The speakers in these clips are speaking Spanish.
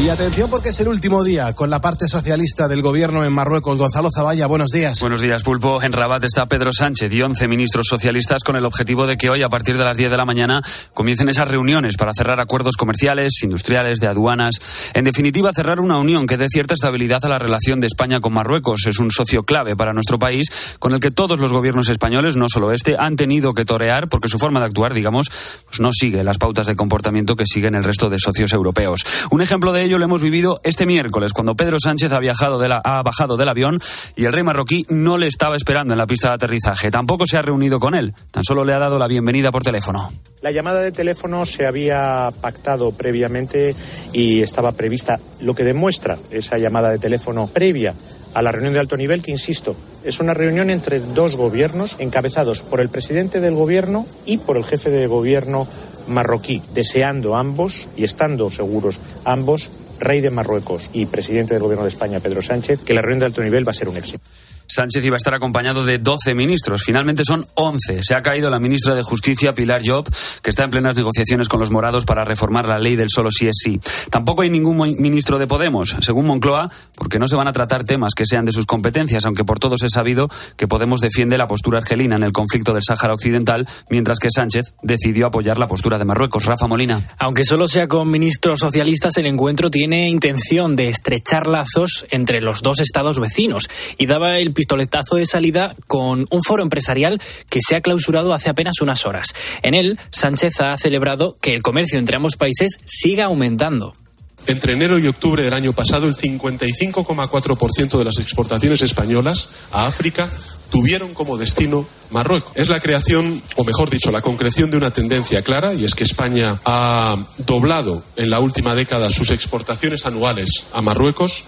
Y atención porque es el último día con la parte socialista del gobierno en Marruecos. Gonzalo Zavalla, buenos días. Buenos días, Pulpo. En Rabat está Pedro Sánchez y 11 ministros socialistas con el objetivo de que hoy, a partir de las 10 de la mañana, comiencen esas reuniones para cerrar acuerdos comerciales, industriales, de aduanas. En definitiva, cerrar una unión que dé cierta estabilidad a la relación de España con Marruecos. Es un socio clave para nuestro país con el que todos los gobiernos españoles, no solo este, han tenido que torear porque su forma de actuar, digamos, pues no sigue las pautas de comportamiento que siguen el resto de socios europeos. Un ejemplo de ello lo hemos vivido este miércoles, cuando Pedro Sánchez ha, ha bajado del avión y el rey marroquí no le estaba esperando en la pista de aterrizaje. Tampoco se ha reunido con él, tan solo le ha dado la bienvenida por teléfono. La llamada de teléfono se había pactado previamente y estaba prevista, lo que demuestra esa llamada de teléfono previa a la reunión de alto nivel, que insisto, es una reunión entre dos gobiernos encabezados por el presidente del gobierno y por el jefe de gobierno marroquí, deseando ambos y estando seguros ambos rey de Marruecos y presidente del Gobierno de España, Pedro Sánchez, que la reunión de alto nivel va a ser un éxito. Sánchez iba a estar acompañado de 12 ministros. Finalmente son 11. Se ha caído la ministra de Justicia, Pilar Job, que está en plenas negociaciones con los morados para reformar la ley del solo sí es sí. Tampoco hay ningún ministro de Podemos, según Moncloa, porque no se van a tratar temas que sean de sus competencias, aunque por todos es sabido que Podemos defiende la postura argelina en el conflicto del Sáhara Occidental, mientras que Sánchez decidió apoyar la postura de Marruecos. Rafa Molina. Aunque solo sea con ministros socialistas, el encuentro tiene intención de estrechar lazos entre los dos estados vecinos y daba el pistoletazo de salida con un foro empresarial que se ha clausurado hace apenas unas horas. En él, Sánchez ha celebrado que el comercio entre ambos países siga aumentando. Entre enero y octubre del año pasado, el 55,4% de las exportaciones españolas a África tuvieron como destino Marruecos. Es la creación, o mejor dicho, la concreción de una tendencia clara, y es que España ha doblado en la última década sus exportaciones anuales a Marruecos.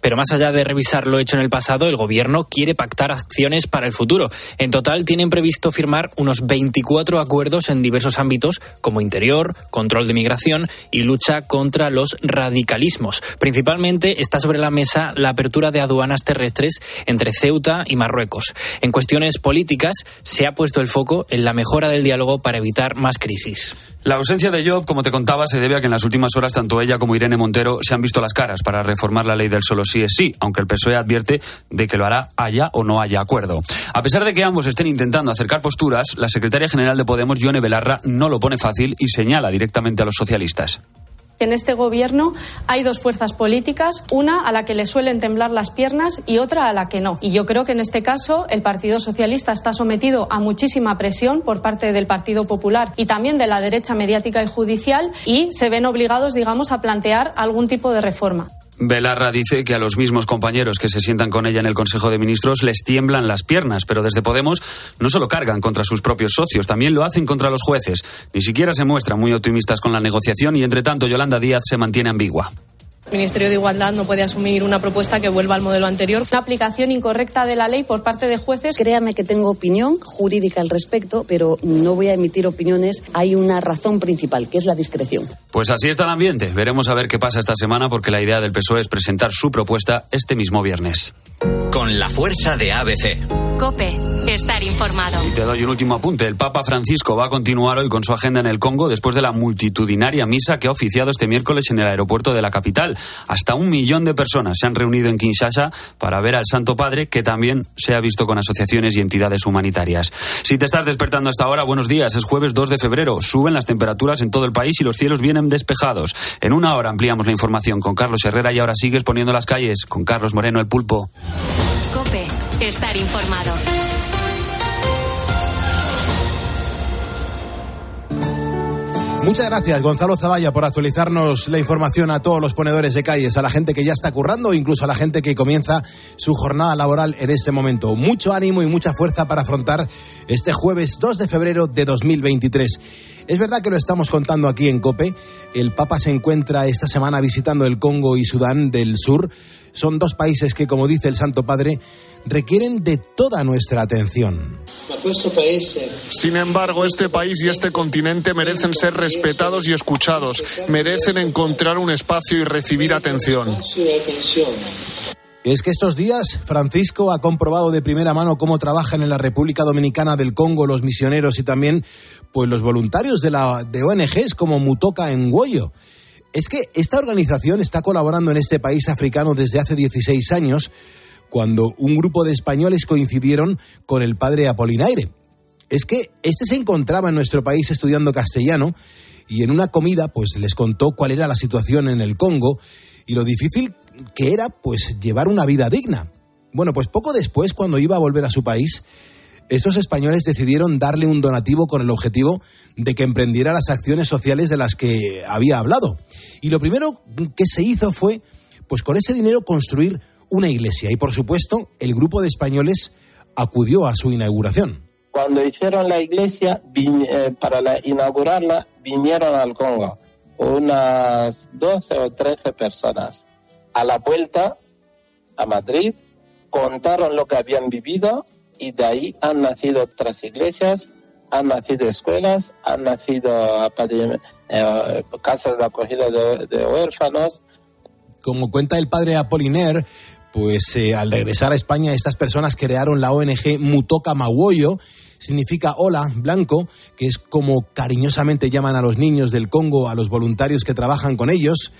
Pero más allá de revisar lo hecho en el pasado, el Gobierno quiere pactar acciones para el futuro. En total, tienen previsto firmar unos 24 acuerdos en diversos ámbitos, como interior, control de migración y lucha contra los radicalismos. Principalmente está sobre la mesa la apertura de aduanas terrestres entre Ceuta y Marruecos. En cuestiones políticas, se ha puesto el foco en la mejora del diálogo para evitar más crisis. La ausencia de Job, como te contaba, se debe a que en las últimas horas tanto ella como Irene Montero se han visto las caras para reformar la ley del solo sí es sí, aunque el PSOE advierte de que lo hará haya o no haya acuerdo. A pesar de que ambos estén intentando acercar posturas, la secretaria general de Podemos, Yone Belarra, no lo pone fácil y señala directamente a los socialistas. En este gobierno hay dos fuerzas políticas, una a la que le suelen temblar las piernas y otra a la que no. Y yo creo que en este caso el Partido Socialista está sometido a muchísima presión por parte del Partido Popular y también de la derecha mediática y judicial y se ven obligados, digamos, a plantear algún tipo de reforma. Belarra dice que a los mismos compañeros que se sientan con ella en el Consejo de Ministros les tiemblan las piernas, pero desde Podemos no solo cargan contra sus propios socios, también lo hacen contra los jueces. Ni siquiera se muestran muy optimistas con la negociación y, entre tanto, Yolanda Díaz se mantiene ambigua. El Ministerio de Igualdad no puede asumir una propuesta que vuelva al modelo anterior. Una aplicación incorrecta de la ley por parte de jueces. Créame que tengo opinión jurídica al respecto, pero no voy a emitir opiniones. Hay una razón principal, que es la discreción. Pues así está el ambiente. Veremos a ver qué pasa esta semana, porque la idea del PSOE es presentar su propuesta este mismo viernes. Con la fuerza de ABC. Cope, estar informado. Y te doy un último apunte. El Papa Francisco va a continuar hoy con su agenda en el Congo después de la multitudinaria misa que ha oficiado este miércoles en el aeropuerto de la capital. Hasta un millón de personas se han reunido en Kinshasa para ver al Santo Padre, que también se ha visto con asociaciones y entidades humanitarias. Si te estás despertando hasta ahora, buenos días. Es jueves 2 de febrero. Suben las temperaturas en todo el país y los cielos vienen despejados. En una hora ampliamos la información con Carlos Herrera y ahora sigues poniendo las calles con Carlos Moreno, el pulpo. Cope, estar informado. Muchas gracias, Gonzalo Zavalla, por actualizarnos la información a todos los ponedores de calles, a la gente que ya está currando, incluso a la gente que comienza su jornada laboral en este momento. Mucho ánimo y mucha fuerza para afrontar este jueves 2 de febrero de 2023. Es verdad que lo estamos contando aquí en COPE. El Papa se encuentra esta semana visitando el Congo y Sudán del Sur. Son dos países que, como dice el Santo Padre, requieren de toda nuestra atención. Sin embargo, este país y este continente merecen ser respetados y escuchados, merecen encontrar un espacio y recibir atención. Es que estos días Francisco ha comprobado de primera mano cómo trabajan en la República Dominicana del Congo los misioneros y también pues los voluntarios de, la, de ONGs como Mutoka en Goyo. Es que esta organización está colaborando en este país africano desde hace 16 años, cuando un grupo de españoles coincidieron con el padre Apolinaire. Es que este se encontraba en nuestro país estudiando castellano y en una comida pues les contó cuál era la situación en el Congo y lo difícil que era pues llevar una vida digna. Bueno, pues poco después, cuando iba a volver a su país, estos españoles decidieron darle un donativo con el objetivo de que emprendiera las acciones sociales de las que había hablado. Y lo primero que se hizo fue, pues con ese dinero, construir una iglesia. Y por supuesto, el grupo de españoles acudió a su inauguración. Cuando hicieron la iglesia, eh, para inaugurarla, vinieron al Congo unas 12 o 13 personas. A la vuelta a Madrid, contaron lo que habían vivido y de ahí han nacido otras iglesias, han nacido escuelas, han nacido eh, casas de acogida de, huérfanos. Como cuenta el padre Apoliner, pues eh, al regresar a España estas personas crearon la ONG Mutoka Mawoyo, significa hola blanco, que es como cariñosamente llaman a los niños del Congo, a los voluntarios que trabajan con ellos.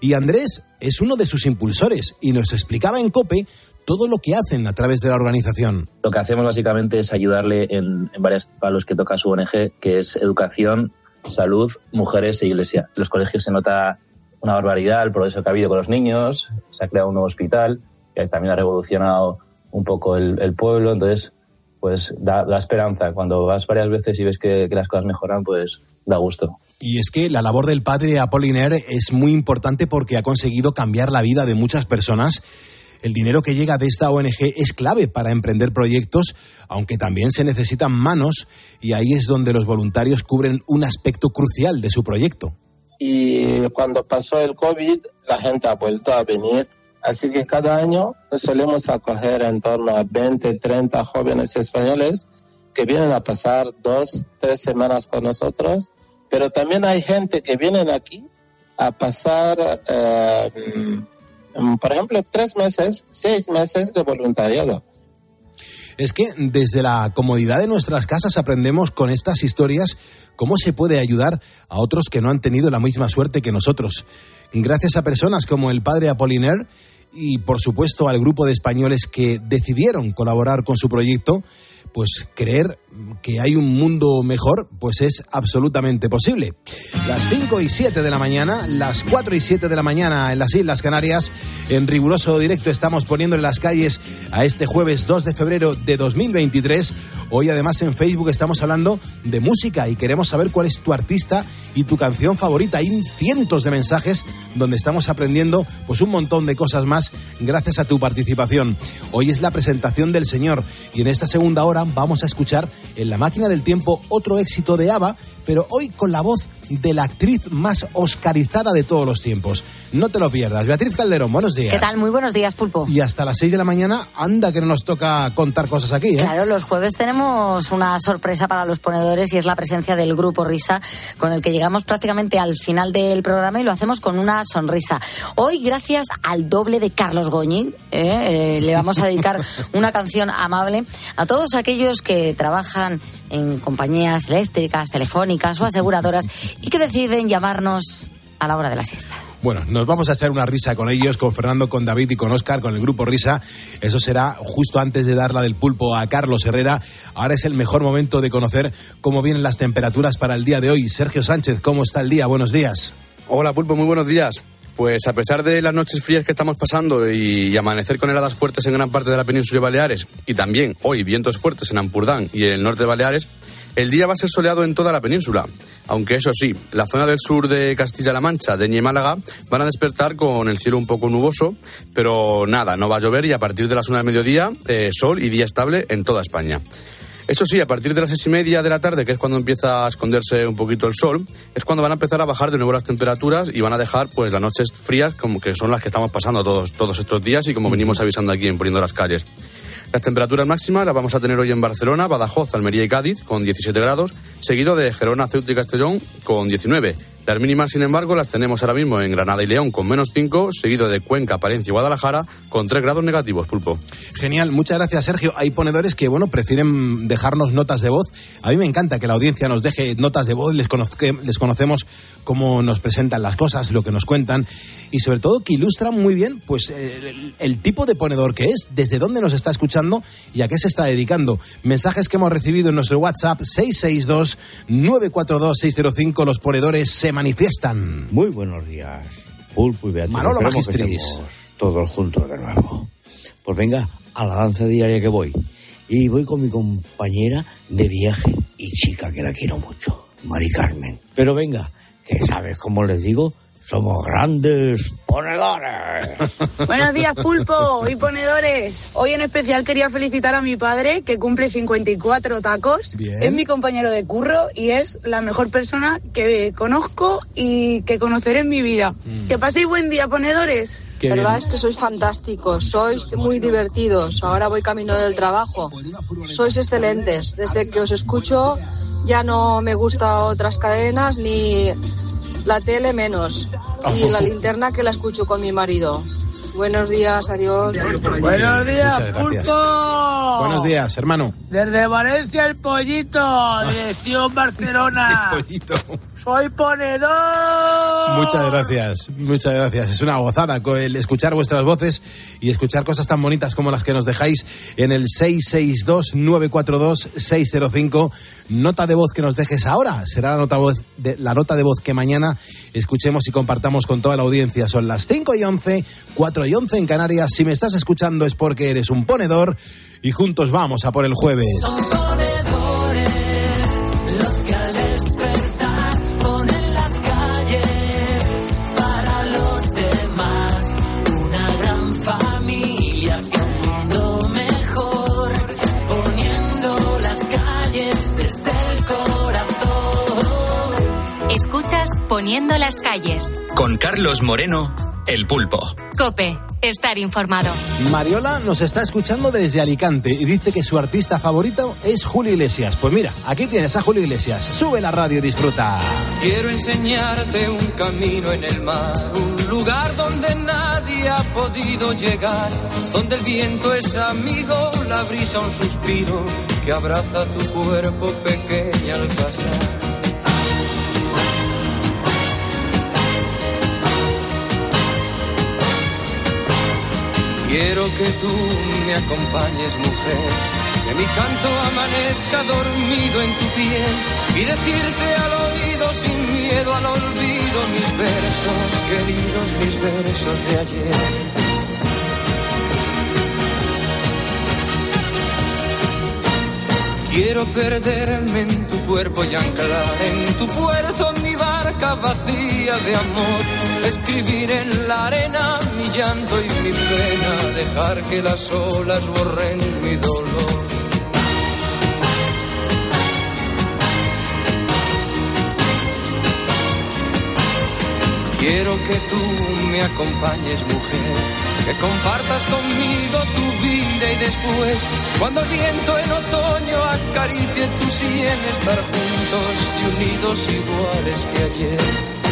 Y Andrés es uno de sus impulsores y nos explicaba en COPE todo lo que hacen a través de la organización. Lo que hacemos básicamente es ayudarle en, en varios palos que toca su ONG, que es educación, salud, mujeres e iglesia. En los colegios se nota una barbaridad el progreso que ha habido con los niños, se ha creado un nuevo hospital, que también ha revolucionado un poco el, pueblo, entonces pues da, esperanza. Cuando vas varias veces y ves que, que las cosas mejoran, pues da gusto. Y es que la labor del padre Apollinaire es muy importante porque ha conseguido cambiar la vida de muchas personas el dinero que llega de esta ONG es clave para emprender proyectos, aunque también se necesitan manos y ahí es donde los voluntarios cubren un aspecto crucial de su proyecto. Y cuando pasó el COVID, la gente ha vuelto a venir. Así que cada año solemos acoger en torno a 20, 30 jóvenes españoles que vienen a pasar dos, tres semanas con nosotros. Pero también hay gente que vienen aquí a pasar eh, por ejemplo, tres meses, seis meses de voluntariado. Es que desde la comodidad de nuestras casas aprendemos con estas historias cómo se puede ayudar a otros que no han tenido la misma suerte que nosotros. Gracias a personas como el padre Apoliner y por supuesto al grupo de españoles que decidieron colaborar con su proyecto, pues creer que hay un mundo mejor, pues es absolutamente posible. Las 5 y 7 de la mañana, las 4 y 7 de la mañana en las Islas Canarias, en riguroso directo estamos poniendo en las calles a este jueves 2 de febrero de 2023. Hoy además en Facebook estamos hablando de música y queremos saber cuál es tu artista y tu canción favorita. Hay cientos de mensajes donde estamos aprendiendo pues un montón de cosas más gracias a tu participación. Hoy es la presentación del Señor y en esta segunda hora vamos a escuchar en La máquina del tiempo otro éxito de ABBA, pero hoy con la voz de la actriz más oscarizada de todos los tiempos. No te lo pierdas. Beatriz Calderón, buenos días. ¿Qué tal? Muy buenos días, Pulpo. Y hasta las 6 de la mañana, anda que no nos toca contar cosas aquí, ¿eh? Claro, los jueves tenemos una sorpresa para los ponedores y es la presencia del grupo Risa, con el que llegamos prácticamente al final del programa y lo hacemos con una sonrisa. Hoy, gracias al doble de Carlos Goñín, ¿eh? Eh, le vamos a dedicar una canción amable a todos aquellos que trabajan en compañías eléctricas, telefónicas o aseguradoras y que deciden llamarnos a la hora de la siesta. Bueno, nos vamos a echar una risa con ellos, con Fernando, con David y con Oscar, con el grupo Risa. Eso será justo antes de dar la del pulpo a Carlos Herrera. Ahora es el mejor momento de conocer cómo vienen las temperaturas para el día de hoy. Sergio Sánchez, ¿cómo está el día? Buenos días. Hola pulpo, muy buenos días. Pues a pesar de las noches frías que estamos pasando y, amanecer con heladas fuertes en gran parte de la península de Baleares y también hoy vientos fuertes en Ampurdán y en el norte de Baleares, el día va a ser soleado en toda la península, aunque eso sí, la zona del sur de Castilla-La Mancha, de y Málaga, van a despertar con el cielo un poco nuboso, pero nada, no va a llover y a partir de las una del mediodía, eh, sol y día estable en toda España. Eso sí, a partir de las seis y media de la tarde, que es cuando empieza a esconderse un poquito el sol, es cuando van a empezar a bajar de nuevo las temperaturas y van a dejar pues las noches frías como que son las que estamos pasando todos, todos estos días y como venimos avisando aquí en Poniendo las Calles. Las temperaturas máximas las vamos a tener hoy en Barcelona, Badajoz, Almería y Cádiz con 17 grados, seguido de Gerona, Ceuta y Castellón con 19. Las mínimas, sin embargo, las tenemos ahora mismo en Granada y León con menos 5, seguido de Cuenca, Palencia y Guadalajara con 3 grados negativos, pulpo. Genial, muchas gracias Sergio. Hay ponedores que, bueno, prefieren dejarnos notas de voz. A mí me encanta que la audiencia nos deje notas de voz, les, les conocemos cómo nos presentan las cosas, lo que nos cuentan y sobre todo que ilustran muy bien pues el, el tipo de ponedor que es, desde dónde nos está escuchando y a qué se está dedicando. Mensajes que hemos recibido en nuestro WhatsApp 662 942 605 los ponedores se manifiestan. Muy buenos días, Pulpo y Beatriz. Manolo Magistris. todos juntos de nuevo. Pues venga, a la danza diaria que voy. Y voy con mi compañera de viaje y chica que la quiero mucho, Mari Carmen. Pero venga, que sabes cómo les digo, somos grandes ponedores. Buenos días, pulpo y ponedores. Hoy en especial quería felicitar a mi padre, que cumple 54 tacos. Bien. Es mi compañero de curro y es la mejor persona que conozco y que conoceré en mi vida. Que paséis buen día, ponedores. Qué La verdad bien. es que sois fantásticos, sois muy divertidos. Ahora voy camino del trabajo. Sois excelentes. Desde que os escucho ya no me gusta otras cadenas ni la tele menos. Y la linterna que la escucho con mi marido. Buenos días, adiós. Buenos días, pulpo. Buenos días, hermano. Desde Valencia el pollito, dirección Barcelona. Pollito. Soy ponedor. Muchas gracias, muchas gracias. Es una gozada el escuchar vuestras voces y escuchar cosas tan bonitas como las que nos dejáis en el 662-942-605. Nota de voz que nos dejes ahora será la nota, voz de, la nota de voz que mañana escuchemos y compartamos con toda la audiencia. Son las 5 y 11, 4 y 11 en Canarias. Si me estás escuchando es porque eres un ponedor y juntos vamos a por el jueves. los Poniendo las calles. Con Carlos Moreno, El Pulpo. Cope, estar informado. Mariola nos está escuchando desde Alicante y dice que su artista favorito es Julio Iglesias. Pues mira, aquí tienes a Julio Iglesias. Sube la radio y disfruta. Quiero enseñarte un camino en el mar, un lugar donde nadie ha podido llegar, donde el viento es amigo, la brisa un suspiro que abraza tu cuerpo pequeña al pasar. Quiero que tú me acompañes, mujer, que mi canto amanezca dormido en tu piel y decirte al oído sin miedo al olvido mis versos, queridos mis versos de ayer. Quiero perderme en tu cuerpo y anclar en tu puerto mi barca vacía de amor. Escribir en la arena mi llanto y mi pena, dejar que las olas borren mi dolor. Quiero que tú me acompañes, mujer, que compartas conmigo tu vida y después, cuando el viento en otoño acaricie tu sien, estar juntos y unidos iguales que ayer.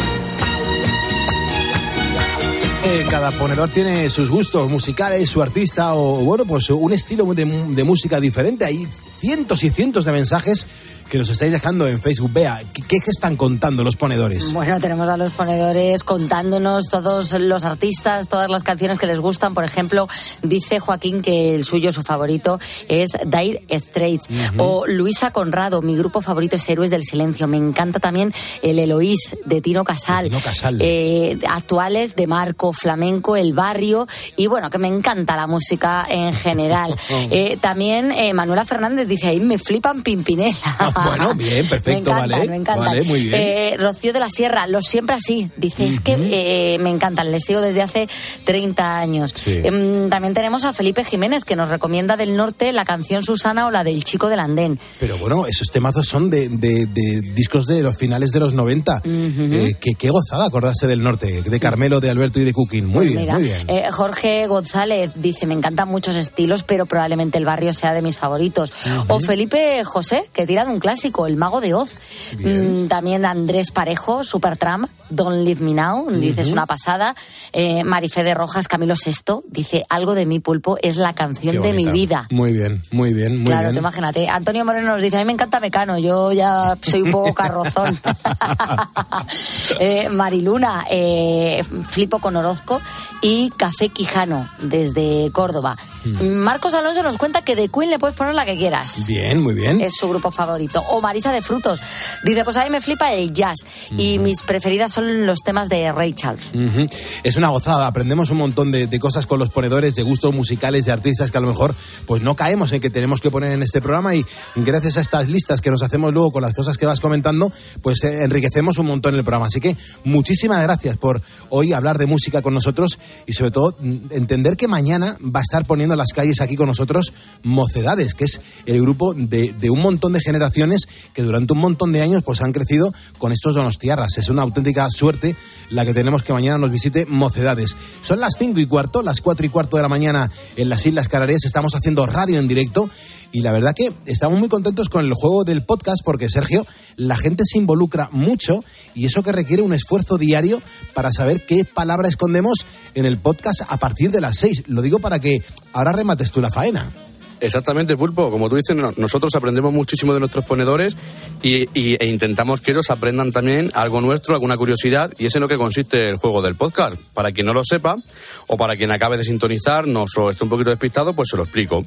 Eh, cada ponedor tiene sus gustos musicales, su artista o, bueno, pues un estilo de, de música diferente. Hay cientos y cientos de mensajes que nos estáis dejando en Facebook. Vea, ¿qué, qué están contando los ponedores? Bueno, tenemos a los ponedores contándonos todos los artistas, todas las canciones que les gustan. Por ejemplo, dice Joaquín que el suyo, su favorito, es Dire Straits. O Luisa Conrado, mi grupo favorito es Héroes del Silencio. Me encanta también el Eloís de Tino Casal. Eh, actuales de Marco, Flamenco, El Barrio. Y bueno, que me encanta la música en general. Eh, también eh, Manuela Fernández dice ahí, me flipan Pimpinela. Bueno, bien, Me perfecto, encantan, vale. me encantan. Vale, muy bien. Eh, Rocío de la Sierra, los siempre así. Dice, es que eh, me encantan, les sigo desde hace 30 años. Em, también tenemos a Felipe Jiménez, que nos recomienda del norte la canción Susana o la del chico del andén. Pero bueno, esos temazos son de, de- de discos de los finales de los 90. Eh, que, qué gozada acordarse del norte, de Carmelo, de Alberto y de Cooking. Muy bien, Mira, muy bien. eh, Jorge González dice, me encantan muchos estilos, pero probablemente el barrio sea de mis favoritos. O Felipe José, que tira de un clásico. Clásico, El Mago de Oz. Mm, también Andrés Parejo, Supertramp, Don't Leave Me Now, dice es Ujú. una pasada. Eh, Marifé de Rojas, Camilo Sesto, dice Algo de mi pulpo es la canción de mi vida. Muy bien, muy bien, muy claro, bien. tú imagínate. Antonio Moreno nos dice, a mí me encanta Mecano, yo ya soy un poco carrozón. Eh, Mariluna, eh, flipo con Orozco y Café Quijano, desde Córdoba. Hmm. Marcos Alonso nos cuenta que de Queen le puedes poner la que quieras. Bien, muy bien. Es su grupo favorito. O Marisa de Frutos. Dice, pues a mí me flipa el jazz. Y mis preferidas son los temas de Ray Charles. Es una gozada, aprendemos un montón de, de cosas con los ponedores, de gustos musicales, de artistas que a lo mejor pues no caemos en que tenemos que poner en este programa y gracias a estas listas que nos hacemos luego con las cosas que vas comentando, pues eh, enriquecemos un montón el programa. Así que muchísimas gracias por hoy hablar de música con nosotros y sobre todo mm, entender que mañana va a estar poniendo en las calles aquí con nosotros Mocedades, que es el grupo de, de un montón de generaciones que durante un montón de años pues han crecido con estos donostiarras. Es una auténtica suerte la que tenemos que mañana nos visite Mocedades. Son las cinco y cuarto, las cuatro y cuarto de la mañana en las Islas Canarias. Estamos haciendo radio en directo y la verdad que estamos muy contentos con el juego del podcast porque, Sergio, la gente se involucra mucho y eso que requiere un esfuerzo diario para saber qué palabra escondemos en el podcast a partir de las seis. Lo digo para que ahora remates tú la faena. Exactamente, Pulpo. Como tú dices, no- nosotros aprendemos muchísimo de nuestros ponedores y, y- e intentamos que ellos aprendan también algo nuestro, alguna curiosidad, y es en lo que consiste el juego del podcast. Para quien no lo sepa, o para quien acabe de sintonizarnos o esté un poquito despistado, pues se lo explico.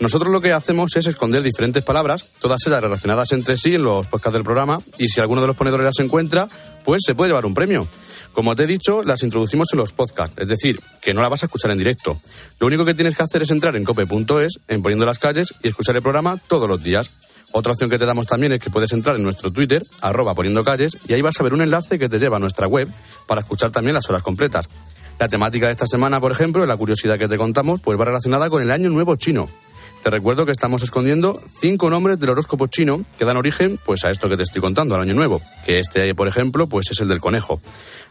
Nosotros lo que hacemos es esconder diferentes palabras, todas ellas relacionadas entre sí en los podcasts del programa, y si alguno de los ponedores las encuentra, pues se puede llevar un premio. Como te he dicho, las introducimos en los podcasts, es decir, que no la vas a escuchar en directo. Lo único que tienes que hacer es entrar en cope.es, en Poniendo las Calles, y escuchar el programa todos los días. Otra opción que te damos también es que puedes entrar en nuestro Twitter, arroba poniendo calles, y ahí vas a ver un enlace que te lleva a nuestra web para escuchar también las horas completas. La temática de esta semana, por ejemplo, la curiosidad que te contamos, pues va relacionada con el Año Nuevo Chino. Te recuerdo que estamos escondiendo cinco nombres del horóscopo chino que dan origen pues a esto que te estoy contando, al año nuevo, que este, por ejemplo, pues es el del conejo.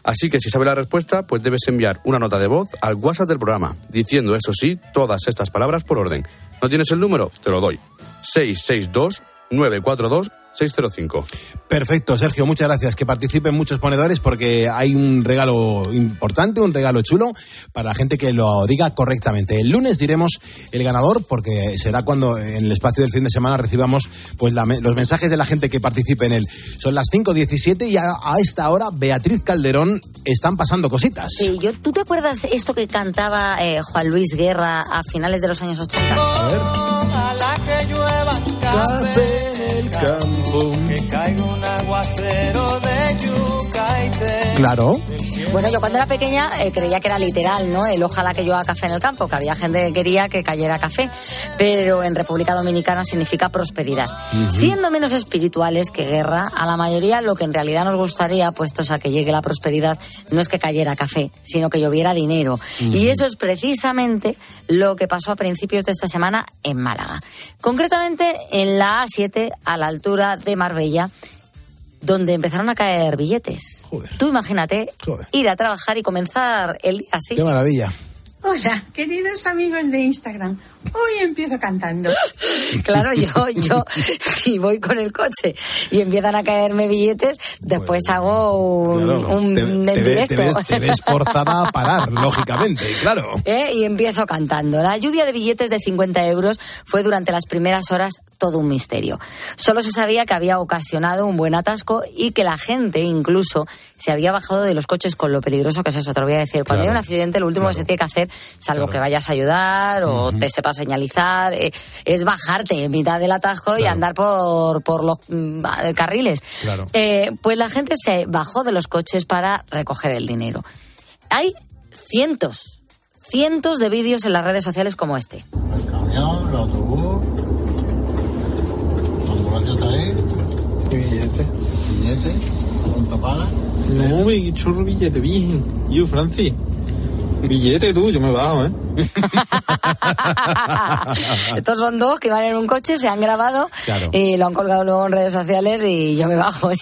Así que si sabes la respuesta, pues debes enviar una nota de voz al WhatsApp del programa, diciendo eso sí, todas estas palabras por orden. ¿No tienes el número? Te lo doy. 662 942 605. Perfecto, Sergio, muchas gracias. Que participen muchos ponedores porque hay un regalo importante, un regalo chulo para la gente que lo diga correctamente. El lunes diremos el ganador porque será cuando en el espacio del fin de semana recibamos pues la me- los mensajes de la gente que participe en él. Son las 5.17 y a, a esta hora Beatriz Calderón están pasando cositas. Sí, yo, ¿tú te acuerdas esto que cantaba eh, Juan Luis Guerra a finales de los años 80? Ojalá que llueva café en el campo, que caiga un aguacero de yuca y té. Claro. Bueno, yo cuando era pequeña eh, creía que era literal, ¿no? El ojalá que llueva café en el campo, que había gente que quería que cayera café, pero en República Dominicana significa prosperidad. Siendo menos espirituales que guerra, a la mayoría lo que en realidad nos gustaría, puestos a que llegue la prosperidad, no es que cayera café, sino que lloviera dinero. Y eso es precisamente lo que pasó a principios de esta semana en Málaga. Concretamente en la A7, a la altura de Marbella, donde empezaron a caer billetes. Tú imagínate ir a trabajar y comenzar el día así. Qué maravilla. Hola, queridos amigos de Instagram. Hoy empiezo cantando. Claro, yo, yo, si voy con el coche y empiezan a caerme billetes, después hago un, Claro, un te, te ves, directo. te ves- te ves forzada a parar, lógicamente, claro. ¿Eh? Y empiezo cantando. La lluvia de billetes de 50 euros fue durante las primeras horas todo un misterio. Solo se sabía que había ocasionado un buen atasco y que la gente incluso se había bajado de los coches con lo peligroso que es eso, te lo voy a decir. Cuando Claro, hay un accidente, lo último que se tiene que hacer, salvo que vayas a ayudar o te sepas señalizar, eh, es bajarte en mitad del atasco y andar por, por los mm, carriles. Claro. Eh, pues la gente se bajó de los coches para recoger el dinero. Hay cientos, cientos de vídeos en las redes sociales como este. Camión, el autobús. La ambulancia está ahí. ¿Y billete? Billete. ¿Cuánto paga? No, chorro billete, bien. Yo, Francis. Billete tú, yo me bajo, ¿eh? Estos son dos que van en un coche, se han grabado Claro. y lo han colgado luego en redes sociales y yo me bajo.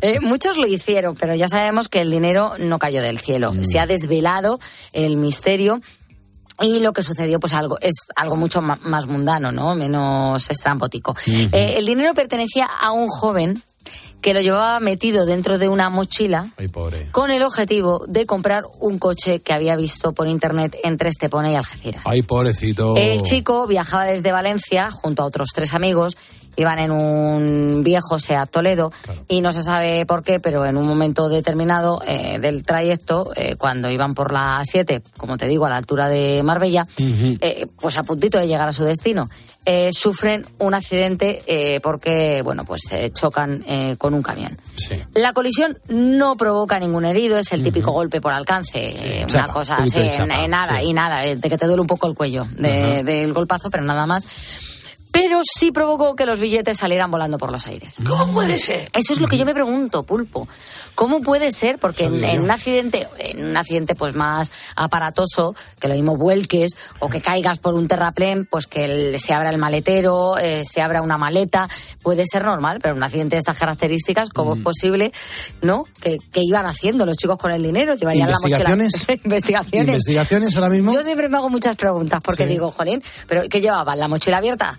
Eh, muchos lo hicieron, pero ya sabemos que el dinero no cayó del cielo. Se ha desvelado el misterio Y lo que sucedió, pues algo, es algo mucho más mundano, ¿no? Menos estrambótico. Eh, el dinero pertenecía a un joven que lo llevaba metido dentro de una mochila Ay, pobre. con el objetivo de comprar un coche que había visto por internet entre Estepona y Algeciras. Ay, pobrecito. El chico viajaba desde Valencia junto a otros tres amigos. Iban en un viejo Seat Toledo y no se sabe por qué, pero en un momento determinado eh, del trayecto, eh, cuando iban por la 7, como te digo, a la altura de Marbella, eh, pues a puntito de llegar a su destino, eh, sufren un accidente eh, porque, bueno, pues chocan eh, con un camión. La colisión no provoca ningún herido, es el típico golpe por alcance, una cosa así, nada, y nada, de que te duele un poco el cuello de- del golpazo, pero nada más. Pero sí provocó que los billetes salieran volando por los aires. ¿Cómo puede ser? Eso es lo que yo me pregunto, Pulpo. ¿Cómo puede ser? Porque en, en un accidente, en un accidente pues más aparatoso, que lo mismo vuelques o que caigas por un terraplén, pues que el- se abra el maletero, eh, se abra una maleta, puede ser normal, pero en un accidente de estas características, ¿cómo es posible, no? Que, que iban haciendo los chicos con el dinero, llevarían la mochila. ¿Investigaciones? Investigaciones. ¿Investigaciones ahora mismo? Yo siempre me hago muchas preguntas porque Sí. digo, jolín, ¿pero qué llevaban? ¿La mochila abierta?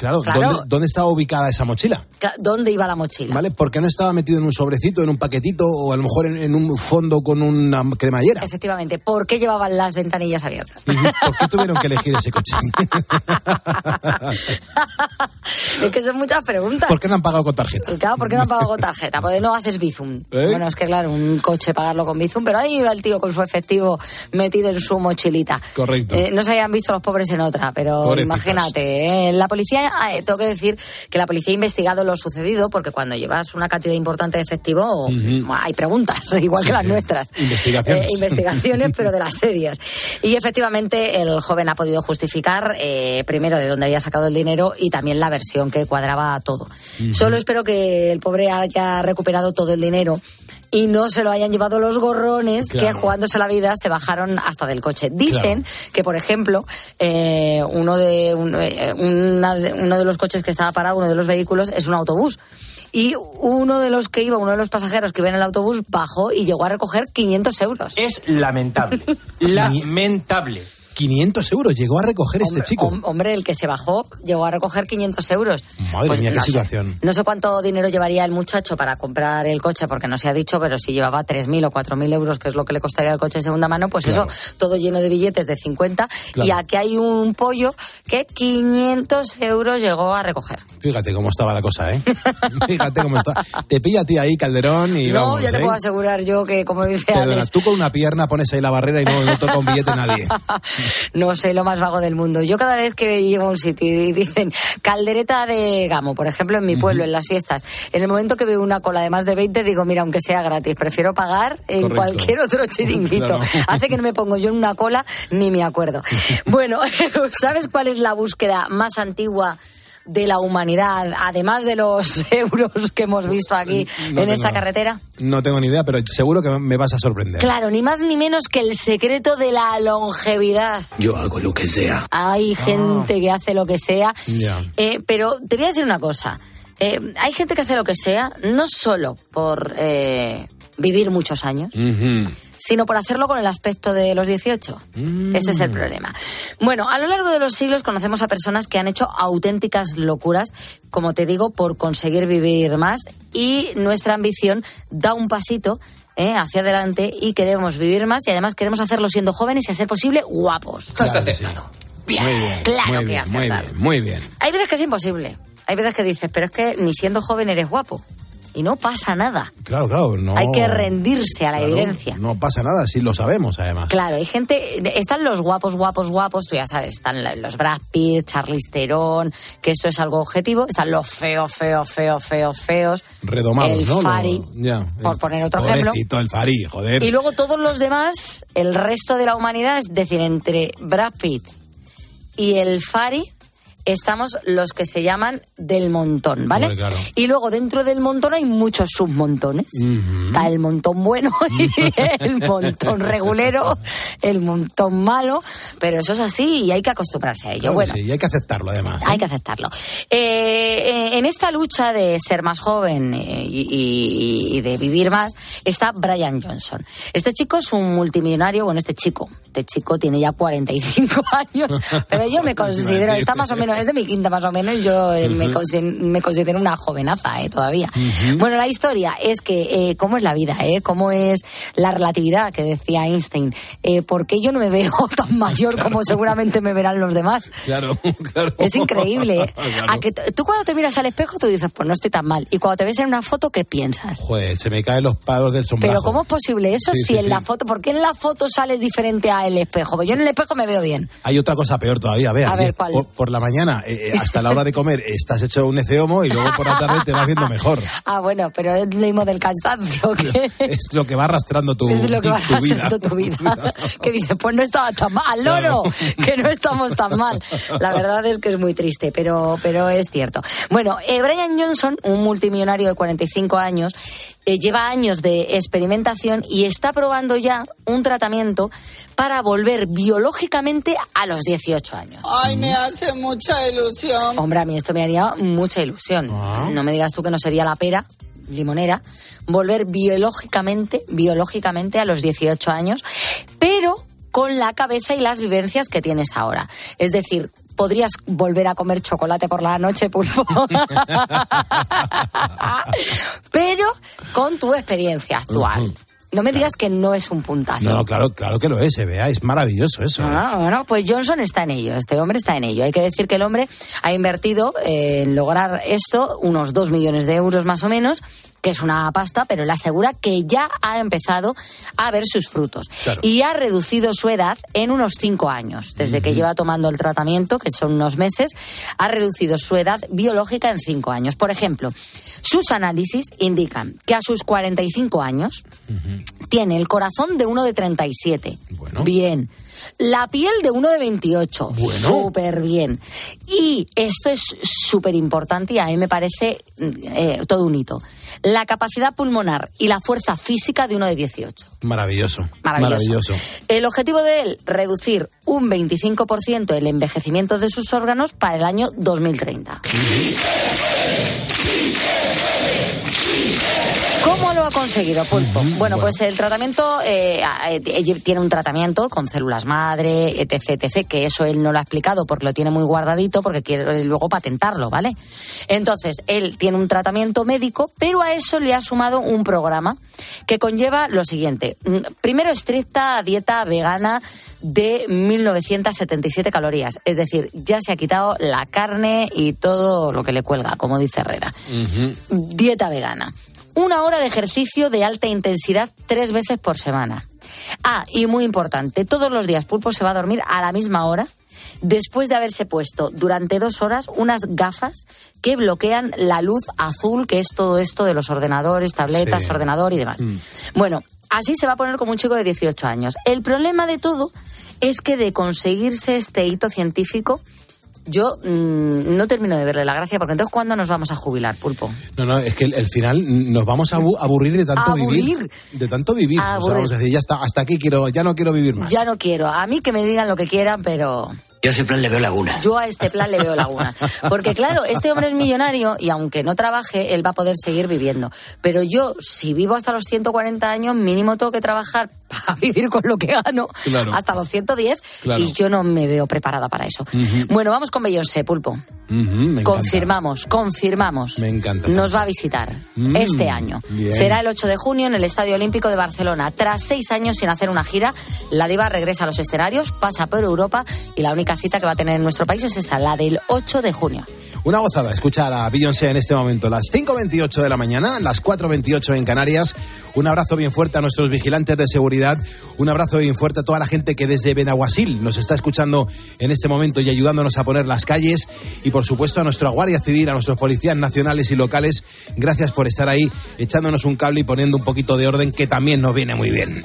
Claro, Claro. ¿Dónde, dónde estaba ubicada esa mochila? ¿Dónde iba la mochila? ¿Vale? ¿Por qué no estaba metido en un sobrecito, en un paquetito o a lo mejor en, en un fondo con una cremallera? Efectivamente, ¿por qué llevaban las ventanillas abiertas? ¿Por qué tuvieron que elegir ese coche? es que son muchas preguntas. ¿Por qué no han pagado con tarjeta? Claro, ¿por qué no han pagado con tarjeta? Porque no haces Bizum. ¿Eh? Bueno, es que claro, un coche pagarlo con Bizum, pero ahí iba el tío con su efectivo metido en su mochilita. Correcto. Eh, no se hayan visto los pobres en otra, pero Pobrecitos. imagínate. eh, la policía, eh, tengo que decir que la policía ha investigado lo sucedido porque cuando llevas una cantidad importante de efectivo hay preguntas, igual que las nuestras. Investigaciones. Eh, investigaciones, pero de las serias. Y efectivamente el joven ha podido justificar eh, primero de dónde había sacado el dinero y también la versión que cuadraba todo. Solo espero que el pobre haya recuperado todo el dinero y no se lo hayan llevado los gorrones Claro. que jugándose la vida se bajaron hasta del coche. Dicen que, por ejemplo, eh, uno, de, un- eh, una de- uno de los coches que estaba parado, uno de los vehículos, es un autobús. Y uno de los que iba, uno de los pasajeros que iba en el autobús, bajó y llegó a recoger 500 euros. Es lamentable. lamentable. 500 euros llegó a recoger este chico. Hom- Hombre, el que se bajó llegó a recoger 500 euros. Madre Pues mía, qué sé. situación. No sé cuánto dinero llevaría el muchacho para comprar el coche, porque no se ha dicho, pero si llevaba 3.000 o 4.000 euros, que es lo que le costaría el coche de segunda mano, pues Claro. eso, todo lleno de billetes de 50. Y aquí hay un pollo que 500 euros llegó a recoger. Fíjate cómo estaba la cosa, ¿eh? Fíjate cómo está. Te pilla a ti ahí, Calderón, y no, vamos, ya te ¿eh? puedo asegurar yo que, como dice Perdona, Alex, tú con una pierna pones ahí la barrera y no, no toca un billete nadie. no soy lo más vago del mundo. Yo cada vez que llego a un sitio y dicen caldereta de gamo, por ejemplo, en mi pueblo, en las fiestas, en el momento que veo una cola de más de 20, digo, mira, aunque sea gratis, prefiero pagar en Correcto. cualquier otro chiringuito. Claro. Hace que no me pongo yo en una cola ni me acuerdo. Bueno, ¿sabes cuál es la búsqueda más antigua? De la humanidad, además de los euros que hemos visto aquí No en esta carretera? No tengo ni idea, pero seguro que me vas a sorprender. Claro, ni más ni menos que el secreto de la longevidad. Yo hago lo que sea. Hay gente que hace lo que sea, eh, pero te voy a decir una cosa. Eh, hay gente que hace lo que sea no solo por eh, vivir muchos años, sino por hacerlo con el aspecto de los 18. Ese es el problema. Bueno, a lo largo de los siglos conocemos a personas que han hecho auténticas locuras, como te digo, por conseguir vivir más y nuestra ambición da un pasito. eh, hacia adelante y queremos vivir más y además queremos hacerlo siendo jóvenes y a ser posible guapos. Muy bien. Claro muy que bien, has muy bien, muy bien. Hay veces que es imposible. Hay veces que dices, pero es que ni siendo joven eres guapo. Y no pasa nada. Claro, claro, no. Hay que rendirse a la claro, evidencia. No pasa nada, si lo sabemos además. Claro, hay gente, están los guapos, guapos, guapos, tú ya sabes, están los Brad Pitt, Charlize Theron, que esto es algo objetivo, están los feos, feos, feos, feos, feos, Redomados, el ¿no? Lo- Fari, ya, por poner otro ejemplo. El Fari, joder. Y luego todos los demás, el resto de la humanidad, es decir, entre Brad Pitt y el Fari, estamos los que se llaman del montón, ¿vale? Claro. Y luego dentro del montón hay muchos submontones. Está el montón bueno y el montón regulero, el montón malo, pero eso es así y hay que acostumbrarse a ello. Claro bueno, sí, y hay que aceptarlo además. hay que aceptarlo. Eh, eh, en esta lucha de ser más joven y, y- y de vivir más está Brian Johnson. Este chico es un multimillonario, bueno, este chico, este chico tiene ya 45 años, pero yo me considero, está más o menos, es de mi quinta más o menos, yo eh, me, consi- me considero una jovenaza eh, todavía. Bueno, la historia es que, eh, ¿cómo es la vida? Eh? ¿Cómo es la relatividad que decía Einstein? Eh, ¿Por qué yo no me veo tan mayor como seguramente me verán los demás? Claro, claro. Es increíble. ¿eh? Claro. A que t- tú cuando te miras al espejo tú dices, pues no estoy tan mal. Y cuando te ves en una foto, ¿qué piensas? Joder, se me caen los palos del sombrajo. Pero ¿cómo es posible eso Sí, si sí, en sí. la foto, por qué en la foto sales diferente al espejo? Pues yo en el espejo me veo bien. Hay otra cosa peor todavía, vea. A ver, ¿cuál? Por, por la mañana, eh, eh, hasta la hora de comer, estás hecho un eceomo y luego por la tarde te vas viendo mejor. Ah, bueno, pero es lo mismo del cansancio que Es lo que va arrastrando tu, es lo que va tu vida. tu vida. que dices, pues no estaba tan mal, al loro, que no estamos tan mal. La verdad es que es muy triste, pero, pero es cierto. Bueno, eh, Brian Johnson, un multimillonario de 45 años, eh, lleva años de experimentación y está probando ya un tratamiento para volver biológicamente a los 18 años. Ay, me hace mucha ilusión. Hombre, a mí esto me haría mucha ilusión. No me digas tú que no sería la pera limonera, volver biológicamente, biológicamente a los 18 años, pero con la cabeza y las vivencias que tienes ahora. Es decir, podrías volver a comer chocolate por la noche, pulpo. pero con tu experiencia actual. No me digas que no es un puntazo. No, no, claro, claro que lo es, se vea, es maravilloso eso. ¿eh? Ah, bueno, pues Johnson está en ello, este hombre está en ello. Hay que decir que el hombre ha invertido en lograr esto unos 2 millones de euros más o menos, que es una pasta, pero él asegura que ya ha empezado a ver sus frutos. Claro. Y ha reducido su edad en unos 5 años. Desde que lleva tomando el tratamiento, que son unos meses, ha reducido su edad biológica en 5 años. Por ejemplo, sus análisis indican que a sus 45 años tiene el corazón de uno de 37. Bien. La piel de uno de 28. Súper bien. Y esto es súper importante y a mí me parece eh, todo un hito. La capacidad pulmonar y la fuerza física de uno de 18. Maravilloso. Maravilloso. El objetivo de él, reducir un 25% el envejecimiento de sus órganos para el año 2030. Lo conseguido, Pulpo? Bueno, pues el tratamiento eh, eh, tiene un tratamiento con células madre, etc, etc, que eso él no lo ha explicado porque lo tiene muy guardadito porque quiere luego patentarlo, ¿vale? Entonces, él tiene un tratamiento médico, pero a eso le ha sumado un programa que conlleva lo siguiente. Mm, Primero, estricta dieta vegana de 1977 calorías. Es decir, ya se ha quitado la carne y todo lo que le cuelga, como dice Herrera. Dieta vegana. Una hora de ejercicio de alta intensidad tres veces por semana. Ah, y muy importante, todos los días Pulpo se va a dormir a la misma hora después de haberse puesto durante dos horas unas gafas que bloquean la luz azul, que es todo esto de los ordenadores, tabletas, Sí. ordenador y demás. Bueno, así se va a poner como un chico de 18 años. El problema de todo es que de conseguirse este hito científico, yo mm, no termino de verle la gracia, porque entonces ¿cuándo nos vamos a jubilar, Pulpo? No, no, es que el, el final nos vamos a abu- aburrir de tanto Aburrir. vivir. De tanto vivir. O sea, vamos a decir, ya está, hasta aquí quiero, ya no quiero vivir más. Ya no quiero. A mí que me digan lo que quieran, pero Yo a ese plan le veo laguna. yo a este plan le veo laguna. Porque claro, este hombre es millonario y aunque no trabaje, él va a poder seguir viviendo. Pero yo, si vivo hasta los 140 años, mínimo tengo que trabajar para vivir con lo que gano Claro. hasta los 110 Claro. y yo no me veo preparada para eso. Bueno, vamos con Beyoncé, Pulpo. Confirmamos, confirmamos. Me encanta. Nos va a visitar Mm, este año. bien. Será el 8 de junio en el Estadio Olímpico de Barcelona. Tras seis años sin hacer una gira, la diva regresa a los escenarios, pasa por Europa y la única cita que va a tener en nuestro país es esa, la del 8 de junio. Una gozada escuchar a Beyoncé en este momento, las 5.28 de la mañana, las 4.28 en Canarias. Un abrazo bien fuerte a nuestros vigilantes de seguridad, un abrazo bien fuerte a toda la gente que desde Benaguasil nos está escuchando en este momento y ayudándonos a poner las calles. Y por supuesto a nuestra Guardia Civil, a nuestros policías nacionales y locales. Gracias por estar ahí echándonos un cable y poniendo un poquito de orden que también nos viene muy bien.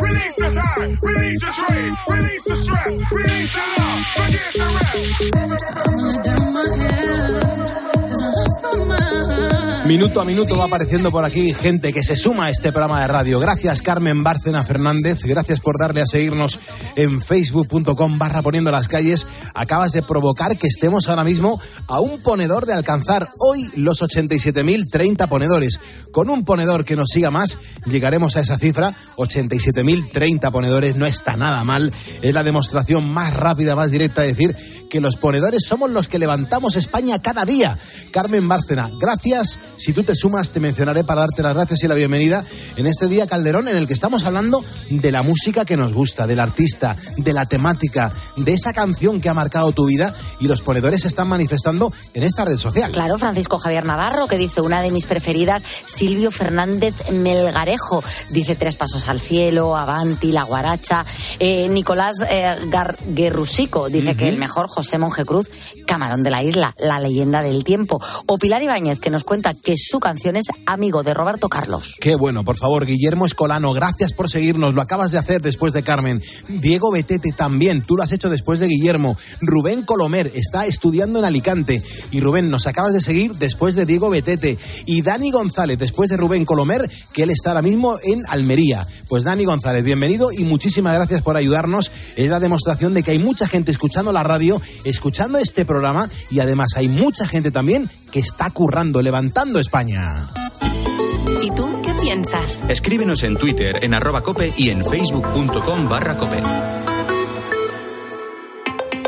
Release the time, release the train, release the stress, release the love, forget the rest. My. Minuto a minuto va apareciendo por aquí gente que se suma a este programa de radio. Gracias Carmen Bárcena Fernández, gracias por darle a seguirnos en facebook.com barra poniendo las calles. Acabas de provocar que estemos ahora mismo a un ponedor de alcanzar hoy los 87.030 ponedores. Con un ponedor que nos siga más, llegaremos a esa cifra. 87.030 ponedores no está nada mal. Es la demostración más rápida, más directa de decir que los ponedores somos los que levantamos España cada día. Carmen Bárcena, gracias. Si tú te sumas, te mencionaré para darte las gracias y la bienvenida en este día Calderón en el que estamos hablando de la música que nos gusta, del artista, de la temática, de esa canción que ha marcado tu vida y los ponedores se están manifestando en esta red social. Claro, Francisco Javier Navarro, que dice una de mis preferidas, Silvio Fernández Melgarejo, dice Tres Pasos al Cielo, Avanti, La Guaracha. Eh, Nicolás eh, Guerrusico dice que el mejor José Monje Cruz, Camarón de la Isla, La leyenda del tiempo. O Pilar Ibáñez, que nos cuenta que su canción es Amigo de Roberto Carlos. Qué bueno, por favor, Guillermo Escolano, gracias por seguirnos, lo acabas de hacer después de Carmen. Diego Betete también, tú lo has hecho después de Guillermo. Rubén Colomer está estudiando en Alicante y Rubén, nos acabas de seguir después de Diego Betete. Y Dani González, después de Rubén Colomer, que él está ahora mismo en Almería. Pues Dani González, bienvenido y muchísimas gracias por ayudarnos. Es la demostración de que hay mucha gente escuchando la radio, escuchando este programa y además hay mucha gente también que está currando, levantando España. ¿Y tú qué piensas? Escríbenos en Twitter, en arroba cope y en facebook.com barra cope.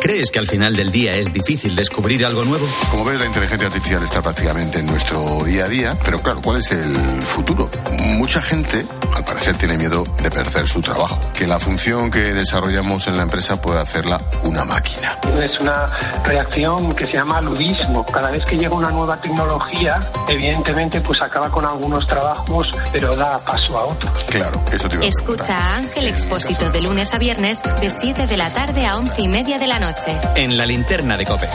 ¿Crees que al final del día es difícil descubrir algo nuevo? Como ves, la inteligencia artificial está prácticamente en nuestro día a día, pero claro, ¿cuál es el futuro? Mucha gente, al parecer, tiene miedo de perder su trabajo, que la función que desarrollamos en la empresa pueda hacerla una máquina. Es una reacción que se llama ludismo. Cada vez que llega una nueva tecnología, evidentemente pues acaba con algunos trabajos, pero da paso a otros. Claro, eso te iba a Escucha a Ángel Expósito de lunes a viernes de 7 de la tarde a 11 y media de la noche. En la linterna de cope.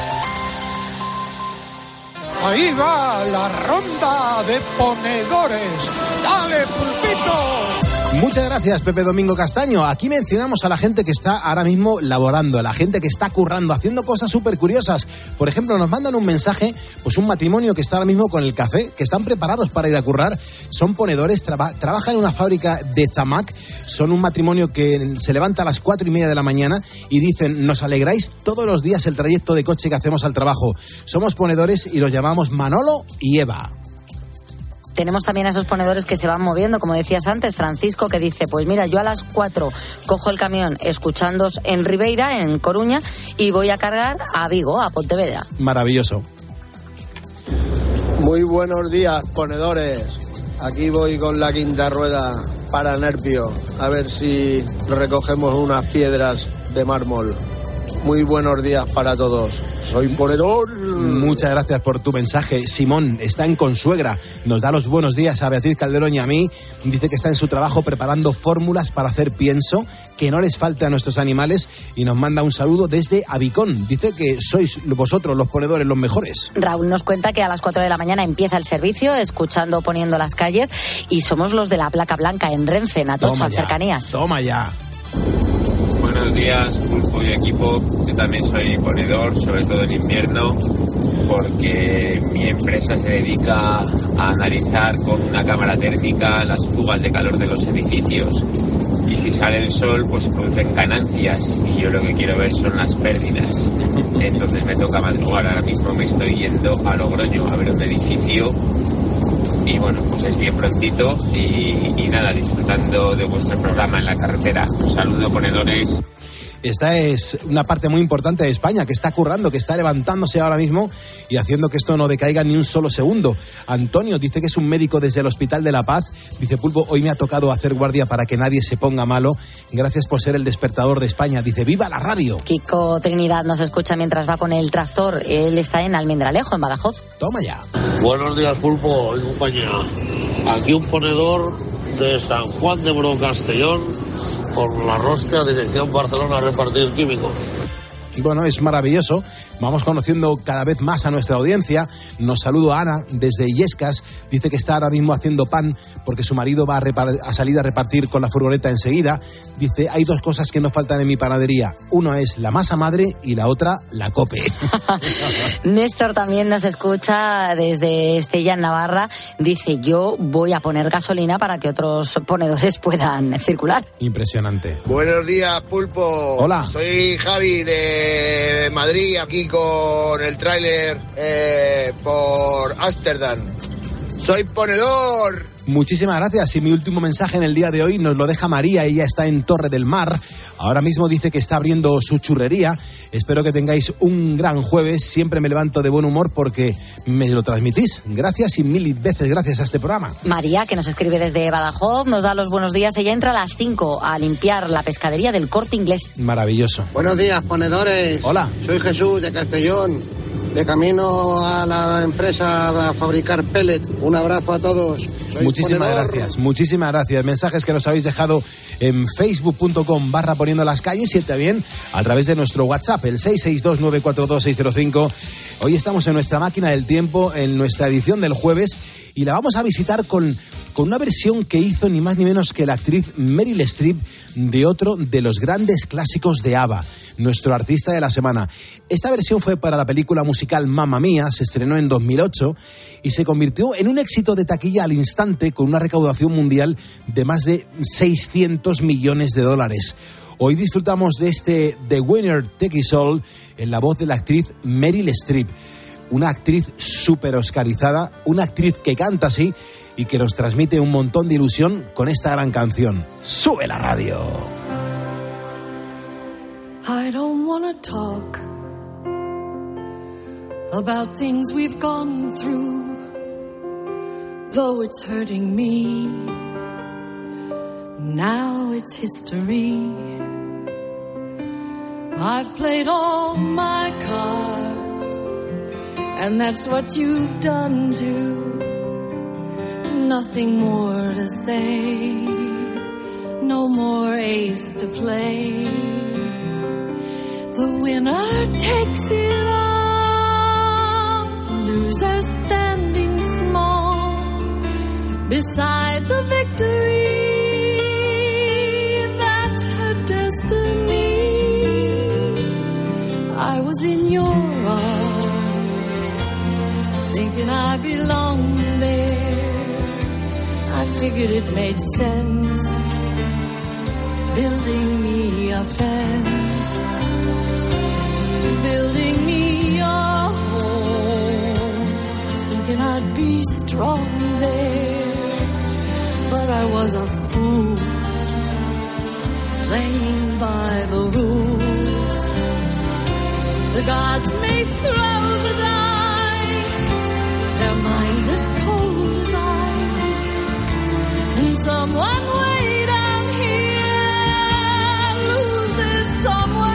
Ahí va la ronda de ponedores. ¡Dale, pulpito! Muchas gracias, Pepe Domingo Castaño. Aquí mencionamos a la gente que está ahora mismo laborando, a la gente que está currando, haciendo cosas súper curiosas. Por ejemplo, nos mandan un mensaje, pues un matrimonio que está ahora mismo con el café, que están preparados para ir a currar. Son ponedores, traba- trabajan en una fábrica de Zamac. Son un matrimonio que se levanta a las cuatro y media de la mañana y dicen, nos alegráis todos los días el trayecto de coche que hacemos al trabajo. Somos ponedores y los llamamos Manolo y Eva. Tenemos también a esos ponedores que se van moviendo, como decías antes, Francisco, que dice, pues mira, yo a las 4 cojo el camión escuchándos en Ribeira, en Coruña, y voy a cargar a Vigo, a Pontevedra. Maravilloso. Muy buenos días, ponedores. Aquí voy con la quinta rueda para Nerpio, a ver si recogemos unas piedras de mármol. Muy buenos días para todos. Soy ponedor. Muchas gracias por tu mensaje. Simón está en Consuegra. Nos da los buenos días a Beatriz Calderón y a mí. Dice que está en su trabajo preparando fórmulas para hacer pienso, que no les falte a nuestros animales y nos manda un saludo desde Avicón. Dice que sois vosotros los ponedores los mejores. Raúl nos cuenta que a las 4 de la mañana empieza el servicio, escuchando Poniendo las calles, y somos los de la placa blanca en Renfe, en Atocha, Toma en ya. cercanías. Toma ya. Buenos días, Pulpo y equipo. Yo también soy ponedor, sobre todo en invierno, porque mi empresa se dedica a analizar con una cámara térmica las fugas de calor de los edificios. Y si sale el sol, pues se producen ganancias. Y yo lo que quiero ver son las pérdidas. Entonces me toca madrugar. Ahora mismo me estoy yendo a Logroño a ver un edificio y bueno, pues es bien prontito y, y nada, disfrutando de vuestro programa en la carretera. Un saludo, ponedores. Esta es una parte muy importante de España que está currando, que está levantándose ahora mismo y haciendo que esto no decaiga ni un solo segundo. Antonio dice que es un médico desde el Hospital de la Paz. Dice Pulpo, hoy me ha tocado hacer guardia para que nadie se ponga malo. Gracias por ser el despertador de España. Dice, viva la radio. Kiko Trinidad nos escucha mientras va con el tractor. Él está en Almendralejo, en Badajoz. Toma ya. Buenos días, Pulpo y compañía. Aquí un ponedor de San Juan de Bro Castellón con la rosca dirección Barcelona a repartir químico. Bueno, es maravilloso. Vamos conociendo cada vez más a nuestra audiencia. Nos saludo a Ana desde Illescas. Dice que está ahora mismo haciendo pan porque su marido va a, a salir a repartir con la furgoneta enseguida. Dice, hay dos cosas que no faltan en mi panadería. Uno es la masa madre y la otra la cope. Néstor también nos escucha desde Estella, en Navarra. Dice, yo voy a poner gasolina para que otros ponedores puedan circular. Impresionante. Buenos días, Pulpo. Hola. Soy Javi de Madrid, aquí con el tráiler eh, por Ámsterdam. Soy ponedor. Muchísimas gracias. Y mi último mensaje en el día de hoy nos lo deja María. Ella está en Torre del Mar. Ahora mismo dice que está abriendo su churrería. Espero que tengáis un gran jueves. Siempre me levanto de buen humor porque me lo transmitís. Gracias y mil veces gracias a este programa. María, que nos escribe desde Badajoz, nos da los buenos días. Ella entra a las 5 a limpiar la pescadería del corte inglés. Maravilloso. Buenos días, ponedores. Hola. Soy Jesús de Castellón, de camino a la empresa a fabricar pellet. Un abrazo a todos. Soy Muchísimas ponedor. gracias, muchísimas gracias. Mensajes que nos habéis dejado en facebook.com barra poniendo las calles y también a través de nuestro WhatsApp, el 662-942-605. Hoy estamos en nuestra máquina del tiempo, en nuestra edición del jueves, y la vamos a visitar con, con una versión que hizo ni más ni menos que la actriz Meryl Streep de otro de los grandes clásicos de ABBA nuestro artista de la semana. Esta versión fue para la película musical Mamma Mía, se estrenó en 2008 y se convirtió en un éxito de taquilla al instante con una recaudación mundial de más de 600 millones de dólares. Hoy disfrutamos de este The Winner Take It All en la voz de la actriz Meryl Streep, una actriz súper oscarizada, una actriz que canta así y que nos transmite un montón de ilusión con esta gran canción. ¡Sube la radio! I don't want to talk about things we've gone through, though it's hurting me. Now it's history. I've played all my cards, and that's what you've done too. Nothing more to say, no more ace to play. The winner takes it all, loser standing small beside the victory. That's her destiny. I was in your arms, thinking I belonged there. I figured it made sense, building me a fence building me a home, thinking I'd be strong there. But I was a fool, playing by the rules. The gods may throw the dice, their minds as cold as ice, and someone way down here loses someone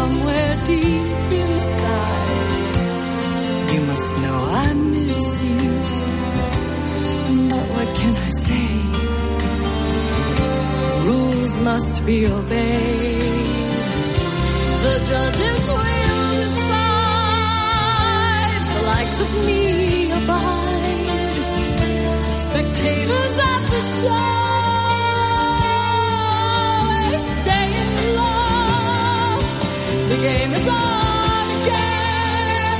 somewhere deep inside. You must know I miss you. But what can I say? Rules must be obeyed. The judges will decide. The likes of me abide. Spectators at the show. Stay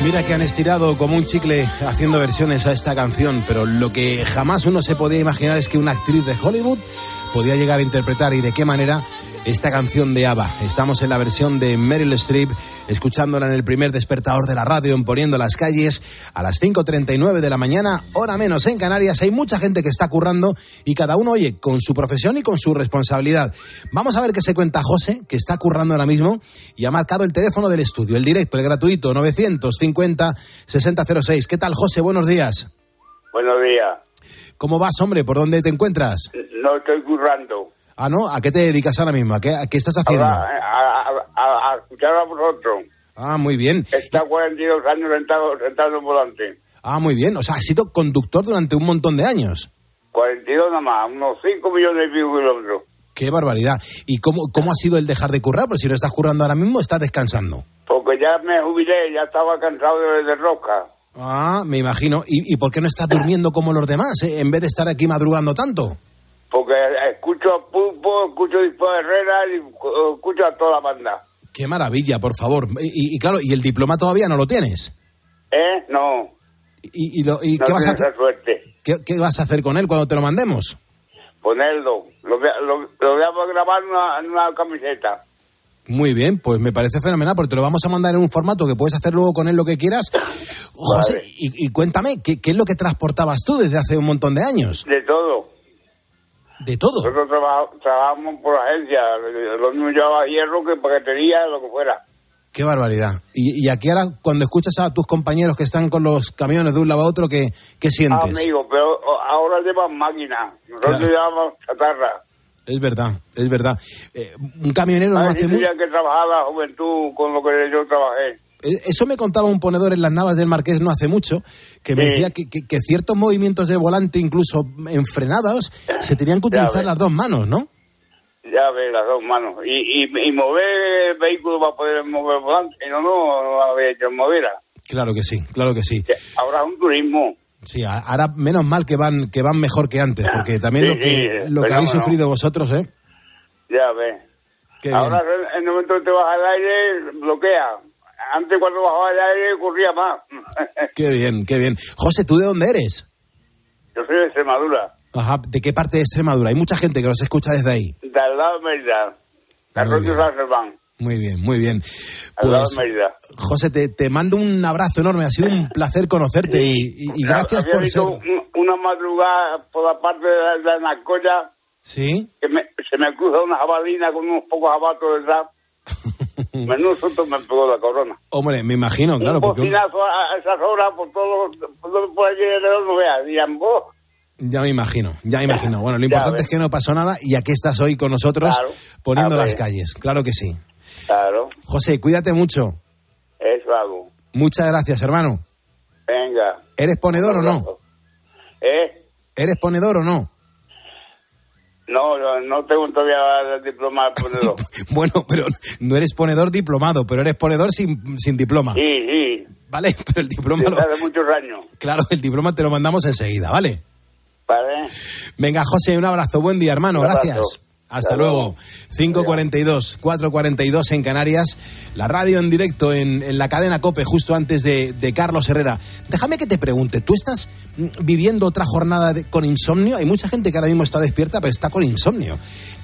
Mira que han estirado como un chicle haciendo versiones a esta canción, pero lo que jamás uno se podía imaginar es que una actriz de Hollywood podía llegar a interpretar y de qué manera esta canción de ABBA. Estamos en la versión de Meryl Streep, escuchándola en el primer despertador de la radio, en Poniendo las calles, a las 5.39 de la mañana, hora menos en Canarias. Hay mucha gente que está currando y cada uno, oye, con su profesión y con su responsabilidad. Vamos a ver qué se cuenta José, que está currando ahora mismo y ha marcado el teléfono del estudio, el directo, el gratuito, 950-6006. ¿Qué tal, José? Buenos días. Buenos días. ¿Cómo vas, hombre? ¿Por dónde te encuentras? No estoy currando. Ah, ¿no? ¿A qué te dedicas ahora mismo? ¿A qué, a qué estás haciendo? A, a- a- escuchar a vosotros. Ah, muy bien. Está 42 años sentado, sentado en volante. Ah, muy bien. O sea, has sido conductor durante un montón de años. 42 nada más, unos 5 millones y pico kilómetros. Qué barbaridad. ¿Y cómo, cómo ha sido el dejar de currar? Porque si no estás currando ahora mismo, estás descansando. Porque ya me jubilé, ya estaba cansado de, de rosca. Ah, me imagino. ¿Y, y por qué no estás durmiendo como los demás, eh, en vez de estar aquí madrugando tanto? Porque escucho a Pulpo, escucho a Dispo Herrera y uh, escucho a toda la banda. Qué maravilla, por favor. Y, y claro, ¿y el diploma todavía no lo tienes? ¿Eh? No. ¿Y, y lo- y no qué, vas a tienes hacer, suerte. qué, qué vas a hacer con él cuando te lo mandemos? Ponerlo. Lo, lo, lo voy a grabar en una, en una camiseta. Muy bien, pues me parece fenomenal, porque te lo vamos a mandar en un formato que puedes hacer luego con él lo que quieras. José, y, y cuéntame, ¿qué, ¿qué es lo que transportabas tú desde hace un montón de años? De todo. De todo. Nosotros traba- trabajamos por agencia. Lo mismo llevaba hierro que paquetería, lo que fuera. Qué barbaridad. Y, y aquí ahora, cuando escuchas a tus compañeros que están con los camiones de un lado a otro, ¿qué, qué sientes? Amigo, pero ahora llevan máquinas. Nosotros Claro. llevamos chatarra. Es verdad, es verdad. Eh, un camionero no hace mucho. que trabajar la juventud con lo que yo trabajé. Eh, Eso me contaba un ponedor en las Navas del Marqués no hace mucho, que me Sí. decía que, que- que ciertos movimientos de volante, incluso en frenados, se tenían que utilizar las dos manos, ¿no? Ya ves, las dos manos. Y, y, y mover vehículos para poder mover volante. Y no, no, no había hecho movera. Claro que sí, claro que sí. Ahora un turismo. Sí, ahora menos mal que van que van mejor que antes, porque también Sí, lo que sí, lo que habéis sufrido vosotros, ¿eh? Ya. Qué Ahora en el momento que te baja el aire, bloquea. Antes cuando bajaba el aire corría más. Qué bien, qué bien. José, ¿tú de dónde eres? Yo soy de Extremadura, Ajá, ¿de qué parte de Extremadura? Hay mucha gente que nos escucha desde ahí. de al lado de Mérida. Germán, Muy bien, muy bien. Pues. José, te, te mando un abrazo enorme. Ha sido un placer conocerte y, y- y gracias Había por ser. un- una madrugada por la parte de la, de la Narcoya Sí, que me- se me cruza una jabalina con unos pocos jabatos detrás. Menudo susto me pegó la corona. hombre, me imagino, claro, un porque bocinazo a, esas horas por todo, por, todo- por allí no veas. Dirán, vos, ya me imagino, ya me imagino. Bueno, lo importante es que no pasó nada y aquí estás hoy con nosotros Claro. poniendo las calles. Claro que sí. claro, José, cuídate mucho. eso hago. Muchas gracias, hermano. Venga. ¿Eres ponedor o no? ¿Eh? ¿Eres ponedor o no? No, no, tengo todavía el diploma de ponedor. Bueno, pero no eres ponedor diplomado, pero eres ponedor sin, sin diploma. sí, sí. ¿Vale? Pero el diploma, lo- muchos años. claro, el diploma te lo mandamos enseguida, ¿vale? ¿Vale? Venga, José, un abrazo. Buen día, hermano. Un. Gracias. Hasta luego. 5.42, 4.42 en Canarias. La radio en directo en, en la cadena COPE, justo antes de, de Carlos Herrera. Déjame que te pregunte, ¿tú estás mm, viviendo otra jornada de- con insomnio? Hay mucha gente que ahora mismo está despierta, pero está con insomnio.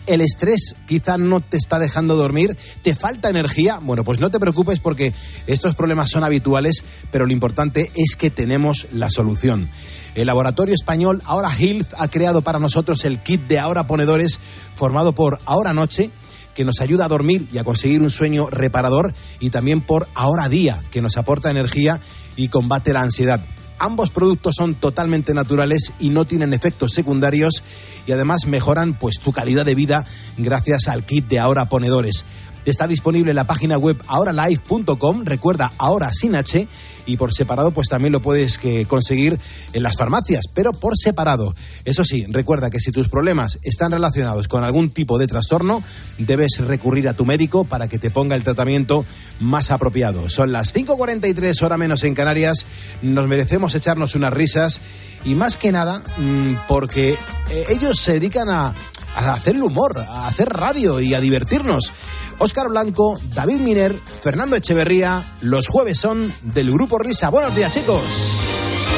El estrés quizá no te está dejando dormir, te falta energía. Bueno, pues no te preocupes porque estos problemas son habituales, pero lo importante es que tenemos la solución. El laboratorio español Ahora Health ha creado para nosotros el kit de Ahora Ponedores formado por Ahora Noche que nos ayuda a dormir y a conseguir un sueño reparador y también por Ahora Día que nos aporta energía y combate la ansiedad. Ambos productos son totalmente naturales y no tienen efectos secundarios y además mejoran pues tu calidad de vida gracias al kit de Ahora Ponedores. Está disponible en la página web ahoralife.com, recuerda ahora sin H, y por separado pues también lo puedes que, conseguir en las farmacias, pero por separado. Eso sí, recuerda que si tus problemas están relacionados con algún tipo de trastorno, debes recurrir a tu médico para que te ponga el tratamiento más apropiado. Son las 5.43 hora menos en Canarias, nos merecemos echarnos unas risas y más que nada mm, porque eh, ellos se dedican a, a hacer el humor, a hacer radio y a divertirnos. Óscar Blanco, David Miner, Fernando Echeverría, los jueves son del Grupo Risa. Buenos días, chicos.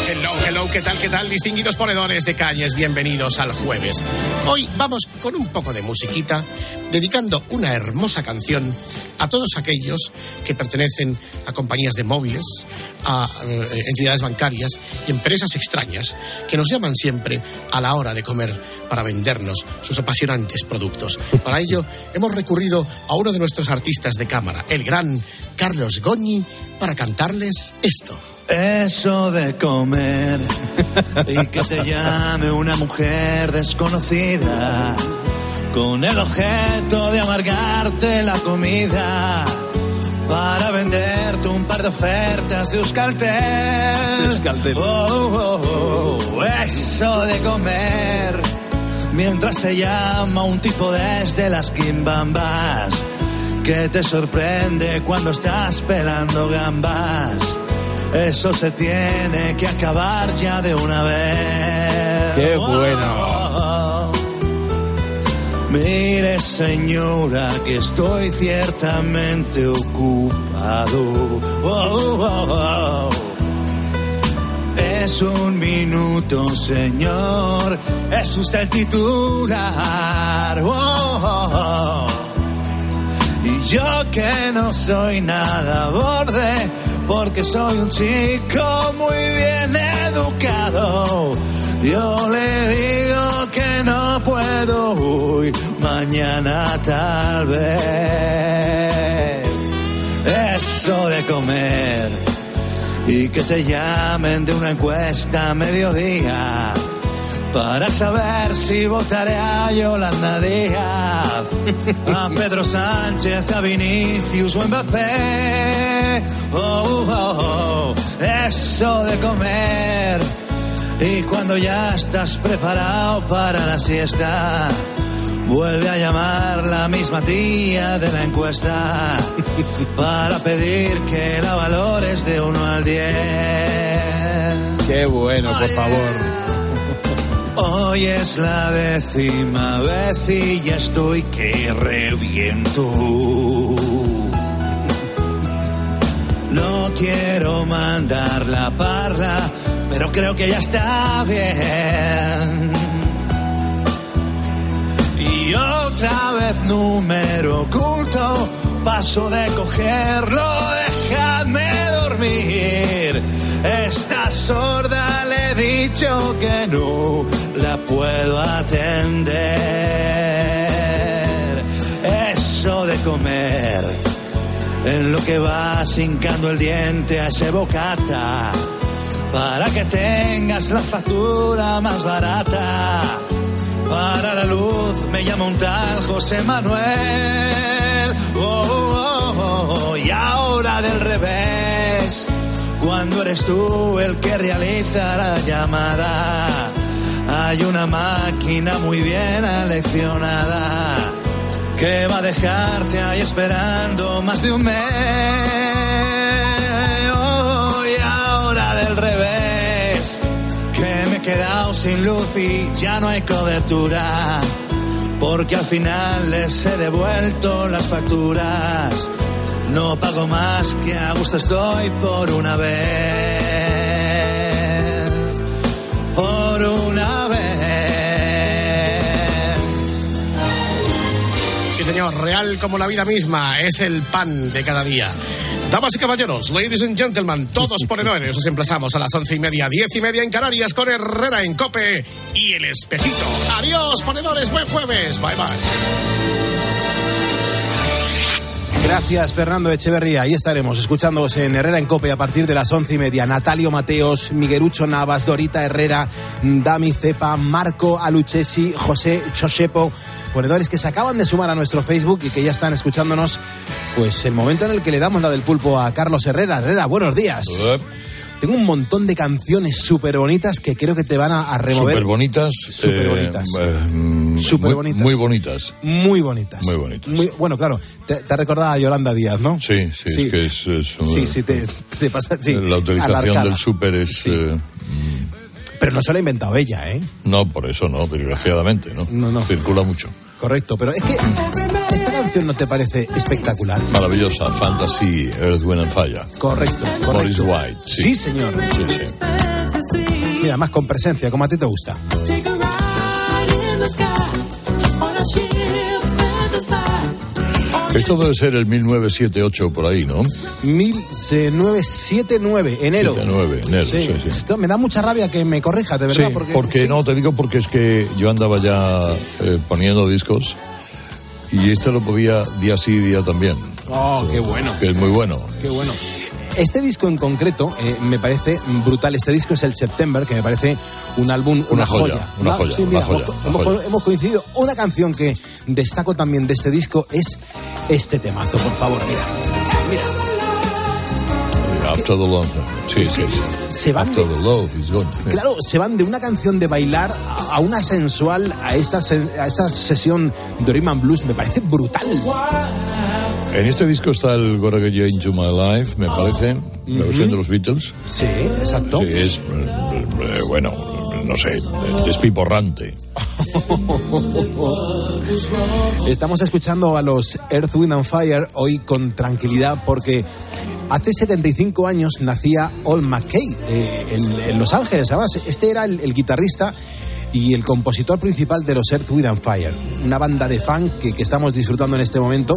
Hello, hello, ¿qué tal, qué tal? Distinguidos ponedores de calles, bienvenidos al jueves. Hoy vamos con un poco de musiquita dedicando una hermosa canción a todos aquellos que pertenecen a compañías de móviles, a eh, entidades bancarias y empresas extrañas que nos llaman siempre a la hora de comer para vendernos sus apasionantes productos. Para ello hemos recurrido a uno de nuestros artistas de cámara, el gran Carlos Goñi, para cantarles esto. Eso de comer y que te llame una mujer desconocida con el objeto de amargarte la comida para venderte un par de ofertas de Euskaltel. Oh, oh, oh, eso de comer mientras te llama un tipo desde las quimbambas que te sorprende cuando estás pelando gambas. Eso se tiene que acabar ya de una vez. Qué bueno. Mire señora que estoy ciertamente ocupado. Oh, oh, oh. Es un minuto, señor. Es usted el titular. Y yo que no soy nada borde, porque soy un chico muy bien educado. Yo le digo puedo hoy, mañana tal vez. Eso de comer y que te llamen de una encuesta a mediodía para saber si votaré a Yolanda Díaz, a Pedro Sánchez, a Vinicius o Mbappé. Oh, oh, oh, eso de comer. Y cuando ya estás preparado para la siesta, vuelve a llamar la misma tía de la encuesta para pedir que la valores de 1 al 10. Qué bueno, por favor. Hoy es la décima vez y ya estoy que reviento. No quiero mandar la parla, pero creo que ya está bien. Y otra vez número oculto, paso de cogerlo, dejadme dormir. Esta sorda le he dicho que no la puedo atender. Eso de comer, en lo que vas hincando el diente a ese bocata, para que tengas la factura más barata. Para la luz me llama un tal José Manuel. Oh, oh, oh, oh, y ahora del revés, cuando eres tú el que realiza la llamada, hay una máquina muy bien aleccionada que va a dejarte ahí esperando más de un mes. Revés, que me he quedado sin luz y ya no hay cobertura, porque al final les he devuelto las facturas. No pago más que a gusto estoy por una vez. Por una vez. Sí, señor, real como la vida misma, es el pan de cada día. Damas y caballeros, ladies and gentlemen, todos ponedores, os emplazamos a las once y media, diez y media en Canarias con Herrera en Cope y el espejito. Adiós, ponedores, buen jueves, bye bye. Gracias, Fernando Echeverría. Ahí estaremos escuchándoos en Herrera en Cope a partir de las once y media. Natalio Mateos, Miguelucho Navas, Dorita Herrera, Dami Cepa, Marco Aluchesi, José Chosepo, ponedores que se acaban de sumar a nuestro Facebook y que ya están escuchándonos. Pues el momento en el que le damos la del pulpo a Carlos Herrera. Herrera, buenos días. Tengo un montón de canciones súper bonitas que creo que te van a, a remover. Súper bonitas. Súper bonitas. muy, Superbonitas. muy bonitas. Muy bonitas. Muy bonitas. Muy- bueno, claro, te, te ha recordado a Yolanda Díaz, ¿no? Sí, sí, Sí. es que es, es un- Sí, sí, te, te pasa. Sí, la utilización del súper es... eh, Pero no se lo ha inventado ella, ¿eh? no, por eso no, desgraciadamente, ¿no? No, no. Circula mucho. Correcto, pero es que esta canción no te parece espectacular. Maravillosa, Fantasy, Earth, Wind and Fire. Correcto, Morris correcto. White, sí. Sí, señor. Sí, sí. Mira, más con presencia, como a ti te gusta. Esto debe ser el 1978 por ahí, ¿no? 1979, enero. 79, enero, sí, sí. Esto me da mucha rabia que me corrijas, de verdad. Sí, porque, porque sí. no, te digo porque es que yo andaba ya eh, poniendo discos y este lo podía día sí, día también. Oh, qué bueno. Que es muy bueno. Qué bueno. Este disco en concreto eh, me parece brutal. Este disco es el September, que me parece un álbum, una, Una joya, una joya, sí, una mira, joya, hemos, una joya. hemos coincidido. Una canción que destaco también de este disco es este temazo, por favor, mira. After the love. Sí, sí, sí. Se van After the love is gone. Claro, se van de una canción de bailar a- una sensual, a esta, a esta sesión de Rhythm and Blues. Me parece brutal. En este disco está el Gotta Get You Into My Life, me parece, la versión de los Beatles. Sí, exacto. Sí, es, eh, bueno, no sé, despiporrante. Estamos escuchando a los Earth, Wind and Fire hoy con tranquilidad porque hace 75 años nacía Ol McKay eh, en, en Los Ángeles. Además, este era el, el guitarrista y el compositor principal de los Earth, Wind and Fire, una banda de funk que, estamos disfrutando en este momento.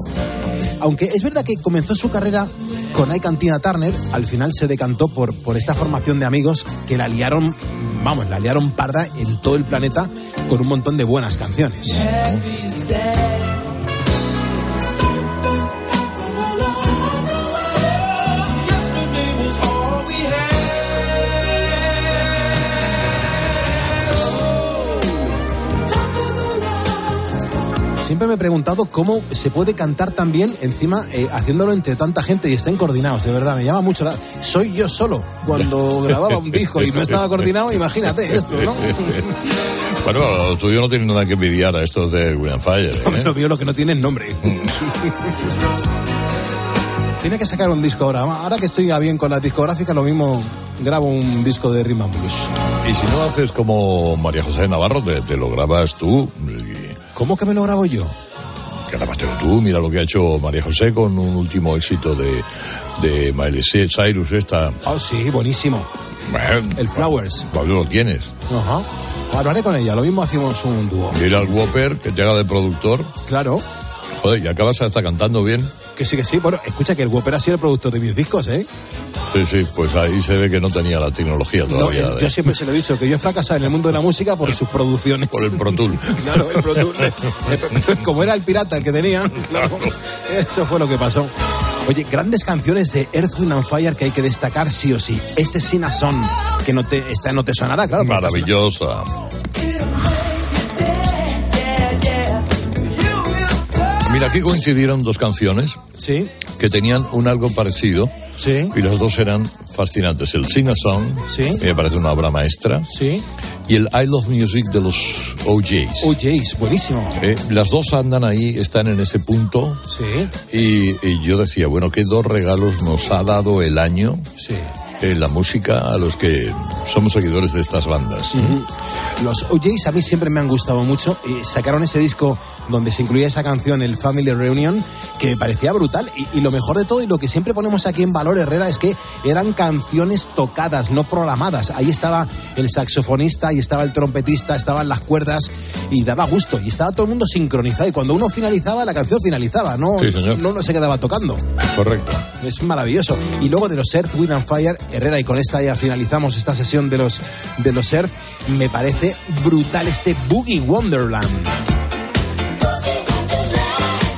Aunque es verdad que comenzó su carrera con Ike and Tina Turner, al final se decantó por, por esta formación de amigos que la liaron, vamos, la liaron parda en todo el planeta con un montón de buenas canciones. Siempre me he preguntado cómo se puede cantar tan bien encima eh, haciéndolo entre tanta gente y estén coordinados, de verdad, me llama mucho la... Soy yo solo cuando grababa un disco y no estaba coordinado, imagínate esto, ¿no? Bueno, lo tuyo no tiene nada que envidiar a estos de William Fire. ¿eh? Lo mío lo que no tiene es nombre. Tiene que sacar un disco ahora. Ahora que estoy bien con las discográficas, lo mismo grabo un disco de Rhythm and Blues. Y si no haces como María José Navarro, te, te lo grabas tú. ¿Cómo que me lo grabo yo? Grabátelo tú, mira lo que ha hecho María José con un último éxito de, de Miley Cyrus, esta. Oh, sí, buenísimo. Bueno, El Flowers. Pablo lo tienes. Ajá. Hablaré con ella, lo mismo hacemos un dúo. Mira al Whopper, que llega de productor. Claro. Joder, y acabas hasta cantando bien. Que sí, que sí. Bueno, escucha que el Whopper ha sido el productor de mis discos, ¿eh? Sí, sí, pues ahí se ve que no tenía la tecnología No, todavía. eh, yo siempre se lo he dicho, que yo he fracasado en el mundo de la música por sus producciones. Por el Pro Tool. Claro, el Pro Tool. Eh, Como era el pirata el que tenía, claro, eso fue lo que pasó. Oye, grandes canciones de Earth, Wind and Fire que hay que destacar sí o sí. Este es Sina Son, que no te, esta no te sonará, claro. Maravillosa. Mira, aquí coincidieron dos canciones sí. que tenían un algo parecido Sí. y las dos eran fascinantes. El Sing a Song, Sí. que me parece una obra maestra, Sí. y el I Love Music de los OJs. OJs, buenísimo. Eh, las dos andan ahí, están en ese punto. Sí. Y, y yo decía, bueno, qué dos regalos nos ha dado el año Sí. Eh, la música a los que somos seguidores de estas bandas. Los OJs a mí siempre me han gustado mucho y sacaron ese disco donde se incluía esa canción, el Family Reunion, que me parecía brutal. Y, y lo mejor de todo y lo que siempre ponemos aquí en Valor Herrera es que eran canciones tocadas, no programadas. Ahí estaba el saxofonista, ahí estaba el trompetista, estaban las cuerdas y daba gusto. Y estaba todo el mundo sincronizado. Y cuando uno finalizaba, la canción finalizaba, no, Sí, señor. no, no se quedaba tocando. Correcto. Es maravilloso. Y luego de los Earth, Wind and Fire, Herrera, y con esta ya finalizamos esta sesión de los, de los Earth, me parece brutal este Boogie Wonderland.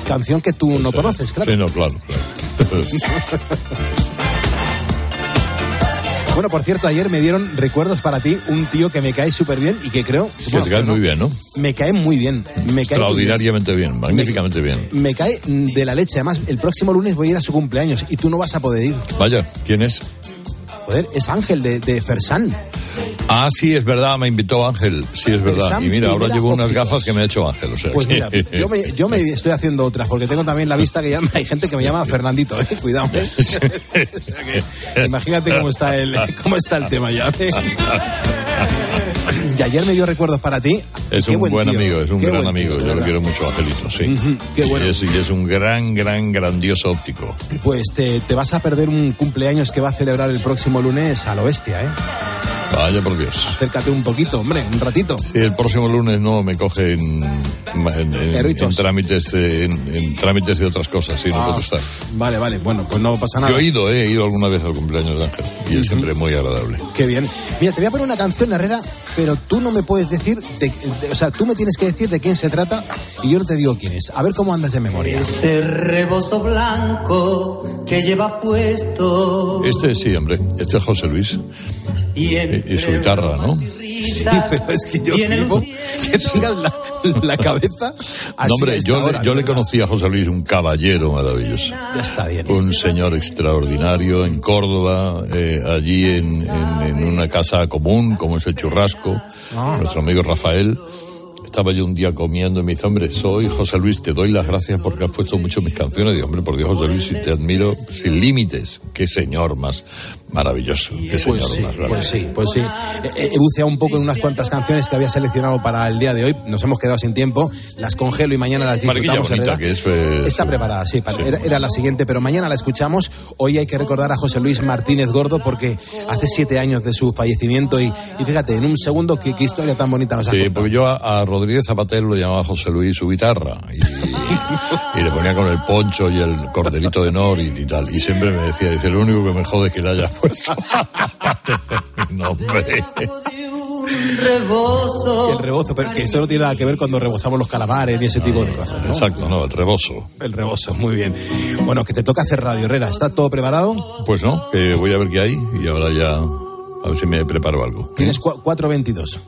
Canción que tú no conoces, claro. Sí, no, claro. claro. Bueno, por cierto, ayer me dieron recuerdos para ti, un tío que me cae súper bien y que creo... que bueno, te cae muy bien, ¿no? Me cae muy bien. Me cae muy bien. Extraordinariamente bien, magníficamente bien. Me cae de la leche. Además, el próximo lunes voy a ir a su cumpleaños y tú no vas a poder ir. Vaya, ¿quién es? Joder, es Ángel de, de Fersan. Ah, sí, es verdad, me invitó Ángel. Sí, es verdad. Y mira, ahora llevo unas gafas que me ha hecho Ángel. O sea, Pues mira, yo me, yo me estoy haciendo otras, porque tengo también la vista que llama, hay gente que me llama Fernandito, ¿eh? cuidado. ¿eh? O sea que imagínate cómo está el, cómo está el tema ya. ¿eh? Y ayer me dio recuerdos para ti. Es un buen amigo, es un qué gran tío, amigo. de Yo lo quiero mucho, Angelito, sí. Qué bueno. Y es, y es un gran, gran, grandioso óptico. Pues te, te vas a perder un cumpleaños que va a celebrar el próximo lunes a lo bestia, ¿eh? Vaya por Dios. Acércate un poquito, hombre, un ratito. Sí, el próximo lunes no me coge en, en- en- en trámites, de- en, trámites de otras cosas, sí, no Ah, puedo estar. Vale, vale, bueno, pues no pasa nada. Yo he ido, eh, he ido alguna vez al cumpleaños de Ángel y es siempre muy agradable. Qué bien. Mira, te voy a poner una canción, Herrera, pero tú no me puedes decir, de- de- o sea, tú me tienes que decir de quién se trata y yo no te digo quién es. A ver cómo andas de memoria. Ese rebozo blanco que lleva puesto. Este sí, hombre, este es José Luis Y, y, y su guitarra, ¿no? Sí, pero es que yo flipo que tengas la, la cabeza así No, hombre, yo, hora, le, yo le conocí a José Luis, un caballero maravilloso. Ya está bien. Un señor extraordinario en Córdoba, eh, allí en, en- en una casa común, como es el churrasco, Ah. nuestro amigo Rafael. Estaba yo un día comiendo y me dice, hombre, soy José Luis, te doy las gracias porque has puesto mucho mis canciones. Digo, hombre, por Dios, José Luis, si te admiro sin límites. Qué señor más maravilloso, qué señor Pues sí, más grande. pues sí, pues sí. He, he buceado un poco en unas cuantas canciones que había seleccionado para el día de hoy. Nos hemos quedado sin tiempo. Las congelo y mañana las disfrutamos. bonita, que es, eh, Está preparada, sí, para- Era, era la siguiente, pero mañana la escuchamos. Hoy hay que recordar a José Luis Martínez Gordo porque hace siete años de su fallecimiento y, y fíjate, en un segundo, qué, qué historia tan bonita nos ha Sí, contado. porque yo a, a Rodríguez Zapatero lo llamaba José Luis su guitarra y, y le ponía con el poncho y el cordelito de Nor y, y tal. Y siempre me decía, dice, lo único que me jode es que le haya puesto mi nombre. Y el rebozo, pero que esto no tiene nada que ver cuando rebozamos los calamares ni ese tipo de cosas, ¿no? Exacto, no, el rebozo. El rebozo, muy bien. Bueno, que te toca hacer radio, Herrera. ¿Está todo preparado? Pues no, que voy a ver qué hay y ahora ya a ver si me preparo algo. Tienes cua- 4.22.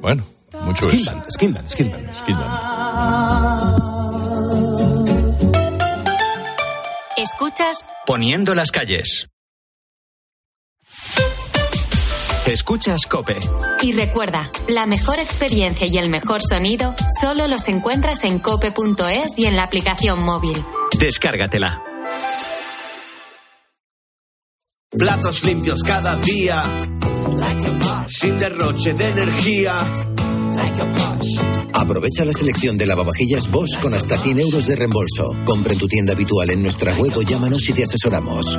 Bueno, mucho es. Skinband, Skinband, Skinband. Escuchas Poniendo las calles. Escuchas Cope. y recuerda, la mejor experiencia y el mejor sonido solo los encuentras en cope.es y en la aplicación móvil. Descárgatela. Platos limpios cada día. Sin derroche de energía. Aprovecha la selección de lavavajillas Bosch con hasta 100 euros de reembolso. Compra en tu tienda habitual en nuestra web o llámanos y te asesoramos.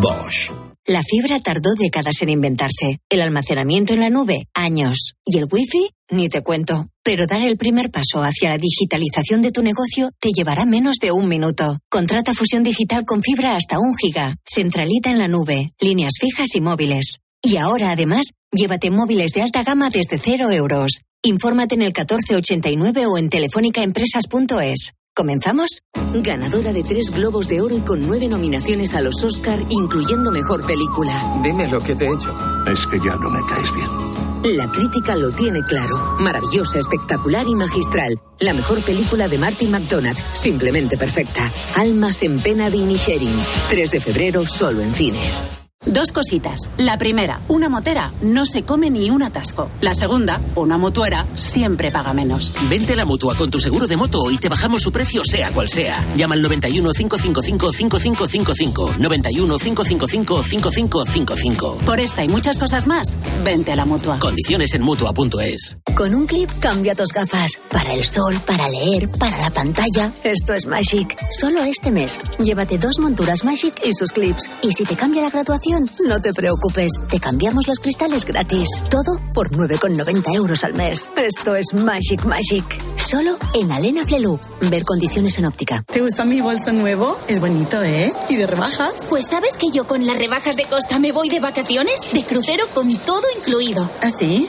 Bosch. La fibra tardó décadas en inventarse. El almacenamiento en la nube, años. Y el wifi, ni te cuento. Pero dar el primer paso hacia la digitalización de tu negocio te llevará menos de un minuto. Contrata fusión digital con fibra hasta un giga. Centralita en la nube. Líneas fijas y móviles. Y ahora, además, llévate móviles de alta gama desde cero euros. Infórmate en el 1489 o en telefónicaempresas.es. ¿Comenzamos? Ganadora de tres Globos de Oro y con nueve nominaciones a los Oscar, incluyendo Mejor Película. Dime lo que te he hecho. Es que ya no me caes bien. La crítica lo tiene claro. Maravillosa, espectacular y magistral. La mejor película de Martin McDonagh. Simplemente perfecta. Almas en pena de Inisherin. 3 de febrero, solo en cines. Dos cositas. La primera, una motera no se come ni un atasco. La segunda, una motuera siempre paga menos. Vente a la mutua con tu seguro de moto y te bajamos su precio, sea cual sea. Llama al 91 555 5555. 91 555 5555. Por esta y muchas cosas más, vente a la mutua. Condiciones en mutua.es. Con un clip cambia tus gafas. Para el sol, para leer, para la pantalla. Esto es Magic. Solo este mes. Llévate dos monturas Magic y sus clips. Y si te cambia la graduación, no te preocupes. Te cambiamos los cristales gratis. Todo por 9,90 euros al mes. Esto es Magic Magic. Solo en Alena Flelu. Ver condiciones en óptica. ¿Te gusta mi bolso nuevo? Es bonito, ¿eh? ¿Y de rebajas? Pues sabes que yo con las rebajas de Costa me voy de vacaciones, de crucero con todo incluido. ¿Ah, sí?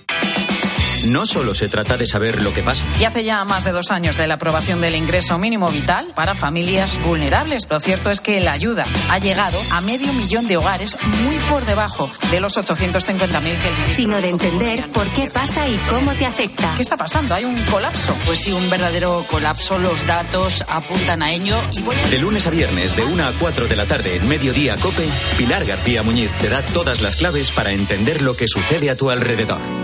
No solo se trata de saber lo que pasa. Y hace ya más de dos años de la aprobación del ingreso mínimo vital para familias vulnerables. Lo cierto es que la ayuda ha llegado a medio millón de hogares, muy por debajo de los 850.000 que el Sino de entender por qué pasa y cómo te afecta. ¿Qué está pasando? ¿Hay un colapso? Pues sí, un verdadero colapso. Los datos apuntan a ello. Y voy a... De lunes a viernes, de 1 a 4 de la tarde, en Mediodía Cope, Pilar García Muñiz te da todas las claves para entender lo que sucede a tu alrededor.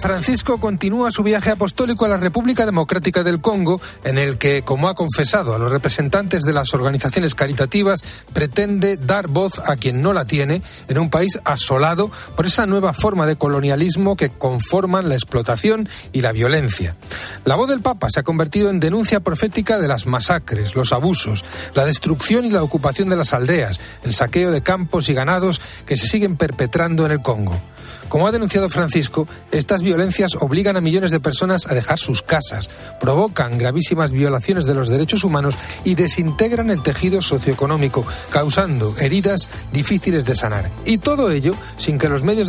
Francisco continúa su viaje apostólico a la República Democrática del Congo, en el que, como ha confesado a los representantes de las organizaciones caritativas, pretende dar voz a quien no la tiene en un país asolado por esa nueva forma de colonialismo que conforman la explotación y la violencia. La voz del Papa se ha convertido en denuncia profética de las masacres, los abusos, la destrucción y la ocupación de las aldeas, el saqueo de campos y ganados que se siguen perpetrando en el Congo. Como ha denunciado Francisco, estas violencias obligan a millones de personas a dejar sus casas, provocan gravísimas violaciones de los derechos humanos y desintegran el tejido socioeconómico, causando heridas difíciles de sanar. Y todo ello sin que los medios de